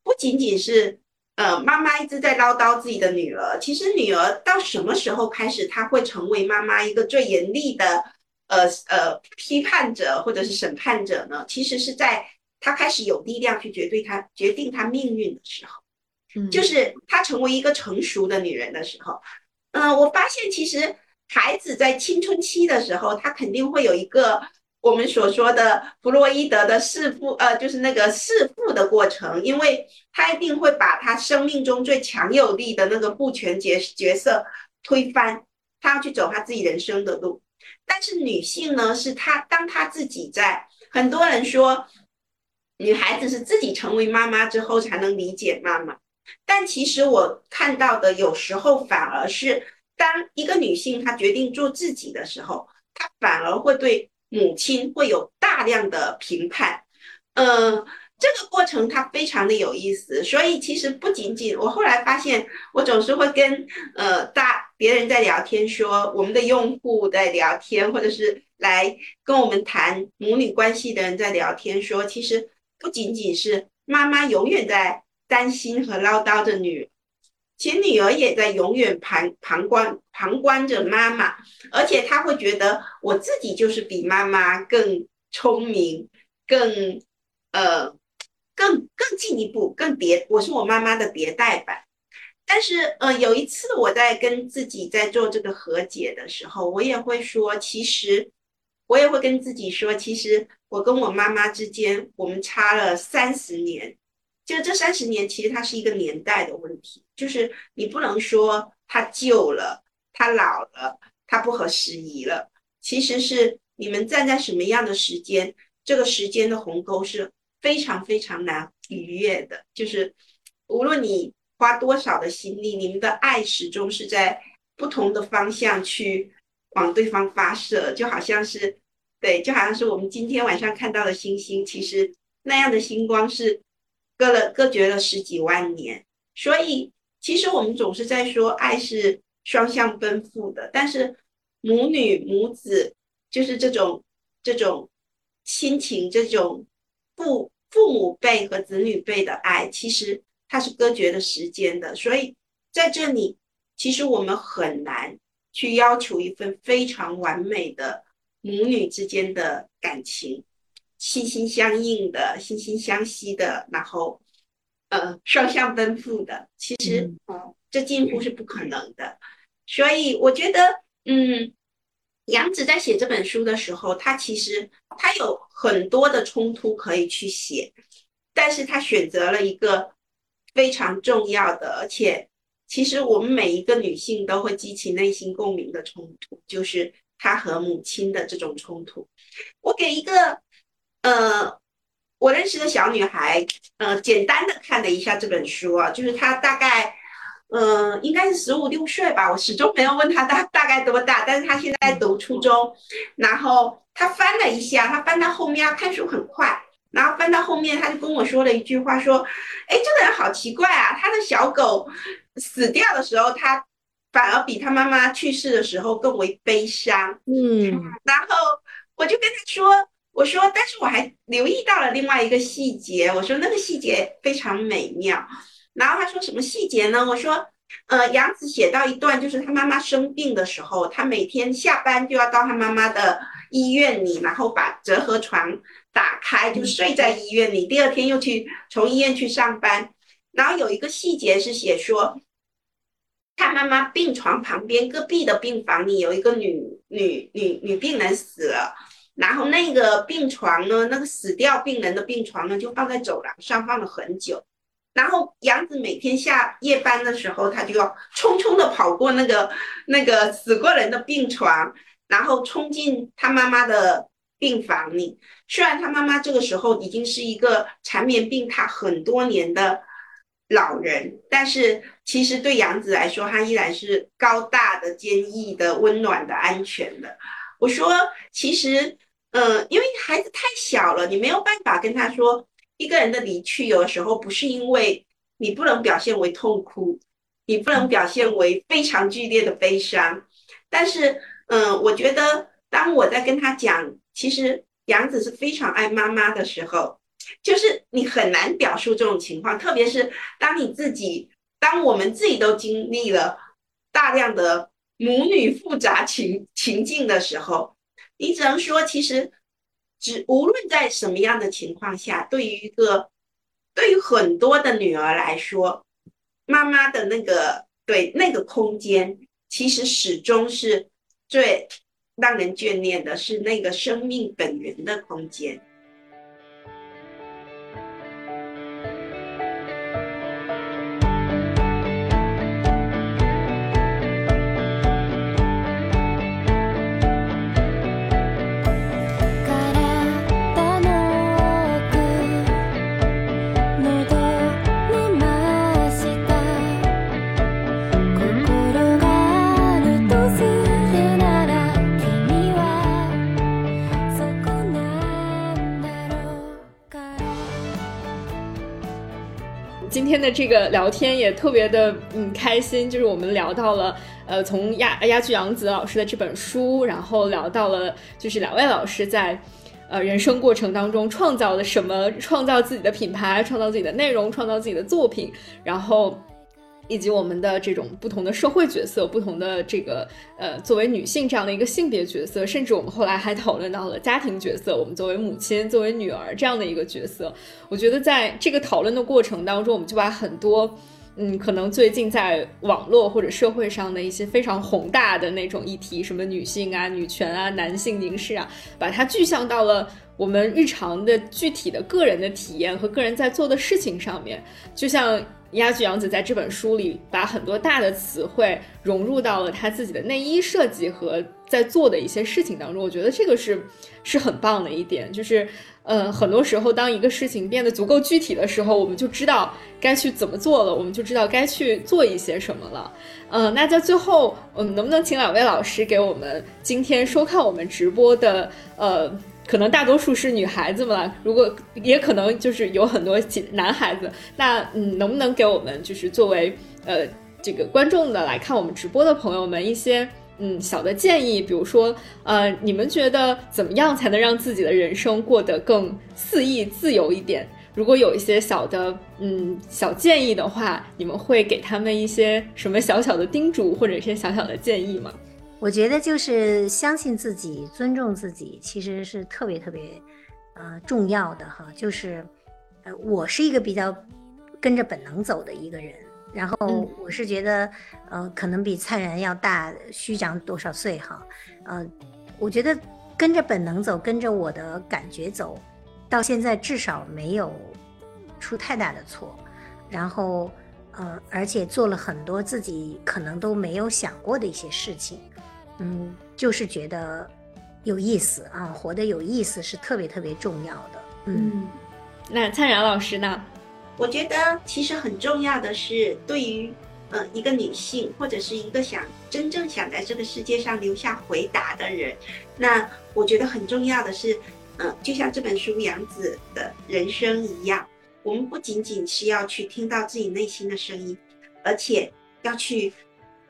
不仅仅是呃妈妈一直在唠叨自己的女儿，其实女儿到什么时候开始，她会成为妈妈一个最严厉的呃呃批判者或者是审判者呢？其实是在她开始有力量去决对她决定她命运的时候，就是她成为一个成熟的女人的时候。嗯，我发现其实。孩子在青春期的时候，他肯定会有一个我们所说的弗洛伊德的弑父，呃，就是那个弑父的过程，因为他一定会把他生命中最强有力的那个父权角角色推翻，他要去走他自己人生的路。但是女性呢，是她当她自己在，很多人说女孩子是自己成为妈妈之后才能理解妈妈，但其实我看到的有时候反而是。当一个女性她决定做自己的时候，她反而会对母亲会有大量的评判，呃，这个过程它非常的有意思。所以其实不仅仅我后来发现，我总是会跟呃大别人在聊天，说我们的用户在聊天，或者是来跟我们谈母女关系的人在聊天，说其实不仅仅是妈妈永远在担心和唠叨着女。其女儿也在永远旁旁观旁观着妈妈，而且她会觉得我自己就是比妈妈更聪明，更呃更更进一步，更迭，我是我妈妈的迭代版。但是呃有一次我在跟自己在做这个和解的时候，我也会说，其实我也会跟自己说，其实我跟我妈妈之间我们差了三十年。就这三十年，其实它是一个年代的问题，就是你不能说它旧了，它老了，它不合时宜了。其实是你们站在什么样的时间，这个时间的鸿沟是非常非常难逾越的。就是无论你花多少的心力，你们的爱始终是在不同的方向去往对方发射，就好像是对，就好像是我们今天晚上看到的星星，其实那样的星光是。隔了隔绝了十几万年，所以其实我们总是在说爱是双向奔赴的，但是母女母子就是这种这种亲情，这种父父母辈和子女辈的爱，其实它是隔绝了时间的。所以在这里，其实我们很难去要求一份非常完美的母女之间的感情。心心相印的，心心相惜的，然后，呃，双向奔赴的，其实，这近乎是不可能的。所以，我觉得，嗯，杨子在写这本书的时候，他其实他有很多的冲突可以去写，但是他选择了一个非常重要的，而且其实我们每一个女性都会激起内心共鸣的冲突，就是她和母亲的这种冲突。我给一个呃我认识的小女孩，呃简单的看了一下这本书啊，就是她大概呃应该是十五六岁吧，我始终没有问她大大概多大，但是她现在读初中，然后她翻了一下，她翻到后面，她看书很快。然后翻到后面，他就跟我说了一句话，说：“哎，这个人好奇怪啊！他的小狗死掉的时候，他反而比他妈妈去世的时候更为悲伤。”嗯，然后我就跟他说：“我说，但是我还留意到了另外一个细节，我说那个细节非常美妙。”然后他说：“什么细节呢？”我说：“呃，杨子写到一段，就是他妈妈生病的时候，他每天下班就要到他妈妈的医院里，然后把折合床。”打开就睡在医院里，第二天又去从医院去上班。然后有一个细节是写说，他妈妈病床旁边隔壁的病房里有一个女女女女病人死了，然后那个病床呢，那个死掉病人的病床呢，就放在走廊上放了很久。然后杨子每天下夜班的时候，他就要匆匆的跑过那个那个死过人的病床，然后冲进他妈妈的。病房里，虽然他妈妈这个时候已经是一个缠绵病榻很多年的老人，但是其实对杨子来说，他依然是高大的、坚毅的、温暖的、安全的。我说，其实，嗯，因为孩子太小了，你没有办法跟他说，一个人的离去，有的时候不是因为你不能表现为痛哭，你不能表现为非常剧烈的悲伤。但是，嗯，我觉得当我在跟他讲。其实杨子是非常爱妈妈的时候，就是你很难表述这种情况，特别是当你自己，当我们自己都经历了大量的母女复杂情情境的时候，你只能说，其实只无论在什么样的情况下，对于一个对于很多的女儿来说，妈妈的那个对那个空间，其实始终是最。让人眷恋的是那个生命本源的空间。这个聊天也特别的嗯开心，就是我们聊到了呃从鸭鸭剧杨子老师的这本书，然后聊到了就是两位老师在呃人生过程当中创造了什么，创造自己的品牌，创造自己的内容，创造自己的作品，然后。以及我们的这种不同的社会角色，不同的这个呃，作为女性这样的一个性别角色，甚至我们后来还讨论到了家庭角色，我们作为母亲、作为女儿这样的一个角色。我觉得在这个讨论的过程当中，我们就把很多嗯，可能最近在网络或者社会上的一些非常宏大的那种议题，什么女性啊、女权啊、男性凝视啊，把它具象到了我们日常的具体的个人的体验和个人在做的事情上面，就像。鸭剧杨子在这本书里把很多大的词汇融入到了他自己的内衣设计和在做的一些事情当中，我觉得这个是是很棒的一点。就是，呃，很多时候当一个事情变得足够具体的时候，我们就知道该去怎么做了，我们就知道该去做一些什么了。嗯，那在最后，嗯，能不能请两位老师给我们今天收看我们直播的，呃。可能大多数是女孩子们，如果也可能就是有很多男孩子，那嗯，能不能给我们就是作为呃这个观众的来看我们直播的朋友们一些嗯小的建议，比如说呃你们觉得怎么样才能让自己的人生过得更肆意自由一点？如果有一些小的嗯小建议的话，你们会给他们一些什么小小的叮嘱或者一些小小的建议吗？我觉得就是相信自己，尊重自己，其实是特别特别，呃，重要的哈。就是，呃，我是一个比较跟着本能走的一个人，然后我是觉得，呃，可能比灿然要大虚长多少岁哈，呃，我觉得跟着本能走，跟着我的感觉走，到现在至少没有出太大的错，然后。呃，而且做了很多自己可能都没有想过的一些事情，嗯，就是觉得有意思啊，活得有意思是特别特别重要的。嗯，那灿然老师呢？我觉得其实很重要的是，对于呃一个女性或者是一个想真正想在这个世界上留下回答的人，那我觉得很重要的是，嗯，就像这本书杨子的人生一样。我们不仅仅是要去听到自己内心的声音，而且要去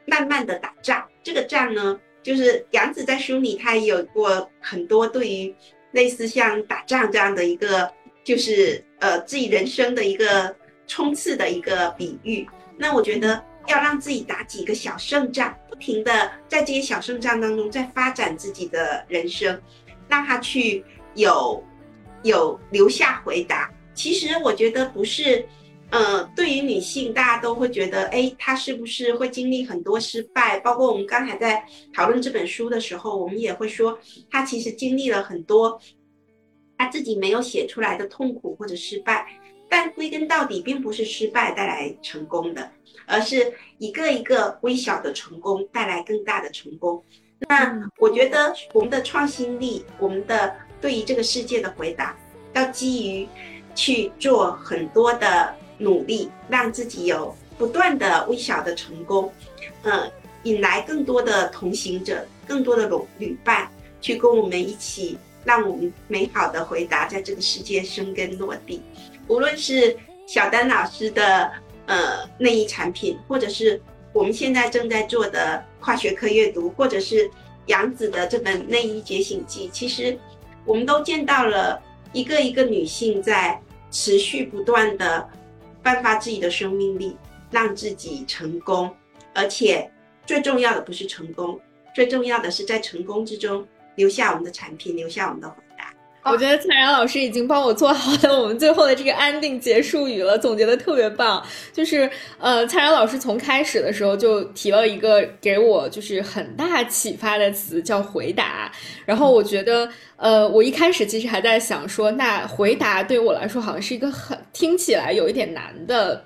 慢慢的打仗。这个仗呢，就是杨子在书里他也有过很多对于类似像打仗这样的一个，就是呃自己人生的一个冲刺的一个比喻。那我觉得要让自己打几个小胜仗，不停的在这些小胜仗当中再发展自己的人生，让他去有有留下回答。其实我觉得不是，呃，对于女性，大家都会觉得，哎，她是不是会经历很多失败？包括我们刚才在讨论这本书的时候，我们也会说，她其实经历了很多，她自己没有写出来的痛苦或者失败。但归根到底，并不是失败带来成功的，而是一个一个微小的成功带来更大的成功。那我觉得我们的创新力，我们的对于这个世界的回答，要基于。去做很多的努力，让自己有不断的微小的成功，呃，引来更多的同行者，更多的旅旅伴，去跟我们一起，让我们美好的回答在这个世界生根落地。无论是小丹老师的呃内衣产品，或者是我们现在正在做的跨学科阅读，或者是杨子的这本内衣觉醒记，其实我们都见到了。一个一个女性在持续不断的焕发自己的生命力，让自己成功，而且最重要的不是成功，最重要的是在成功之中留下我们的产品，留下我们的。我觉得蔡然老师已经帮我做好了我们最后的这个安定结束语了，总结的特别棒。就是呃，蔡然老师从开始的时候就提了一个给我就是很大启发的词，叫回答。然后我觉得呃，我一开始其实还在想说，那回答对于我来说好像是一个很听起来有一点难的。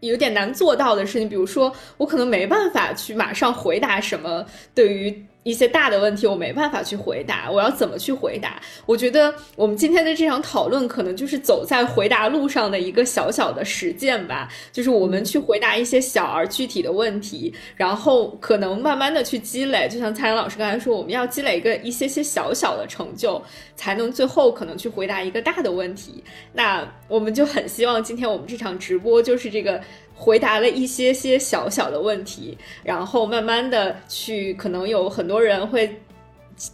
有点难做到的事情，比如说，我可能没办法去马上回答什么。对于一些大的问题，我没办法去回答。我要怎么去回答？我觉得我们今天的这场讨论，可能就是走在回答路上的一个小小的实践吧。就是我们去回答一些小而具体的问题，然后可能慢慢的去积累。就像蔡澜老师刚才说，我们要积累一个一些些小小的成就，才能最后可能去回答一个大的问题。那我们就很希望今天我们这场直播就是这个。回答了一些些小小的问题，然后慢慢的去，可能有很多人会。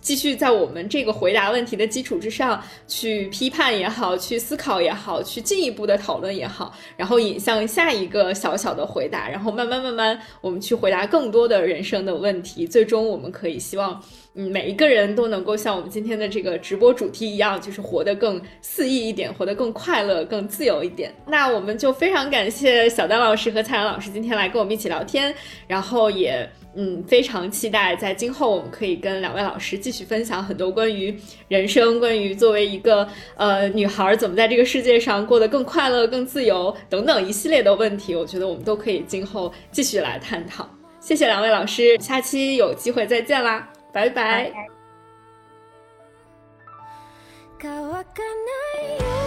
继续在我们这个回答问题的基础之上去批判也好，去思考也好，去进一步的讨论也好，然后引向下一个小小的回答，然后慢慢慢慢我们去回答更多的人生的问题，最终我们可以希望，嗯，每一个人都能够像我们今天的这个直播主题一样，就是活得更肆意一点，活得更快乐、更自由一点。那我们就非常感谢小丹老师和蔡澜老师今天来跟我们一起聊天，然后也。嗯，非常期待在今后我们可以跟两位老师继续分享很多关于人生、关于作为一个呃女孩怎么在这个世界上过得更快乐、更自由等等一系列的问题。我觉得我们都可以今后继续来探讨。谢谢两位老师，下期有机会再见啦，拜拜。午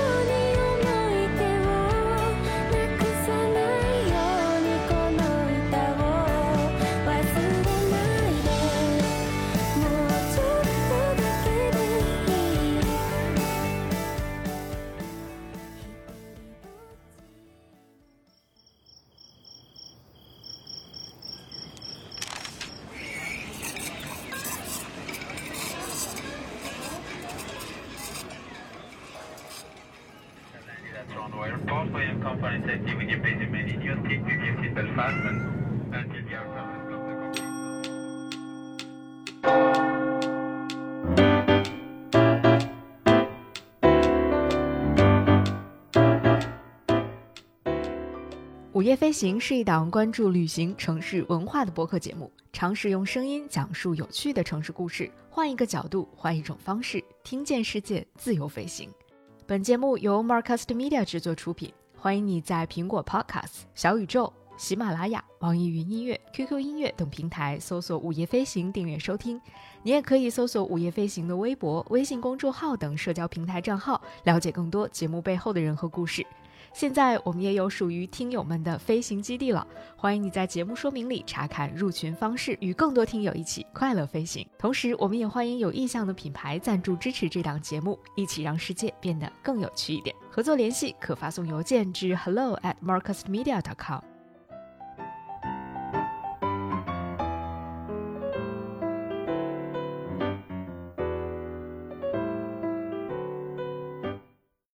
午夜飞行是一档关注旅行、城市文化的播客节目，尝试用声音讲述有趣的城市故事，换一个角度，换一种方式，听见世界，自由飞行。本节目由 Marcast Media 制作出品，欢迎你在苹果 Podcast、小宇宙、喜马拉雅、网易云音乐、QQ 音乐等平台搜索“午夜飞行”订阅收听。你也可以搜索“午夜飞行”的微博、微信公众号等社交平台账号，了解更多节目背后的人和故事。现在我们也有属于听友们的飞行基地了，欢迎你在节目说明里查看入群方式，与更多听友一起快乐飞行。同时，我们也欢迎有意向的品牌赞助支持这档节目，一起让世界变得更有趣一点。合作联系可发送邮件至 hello at marcusmedia.com。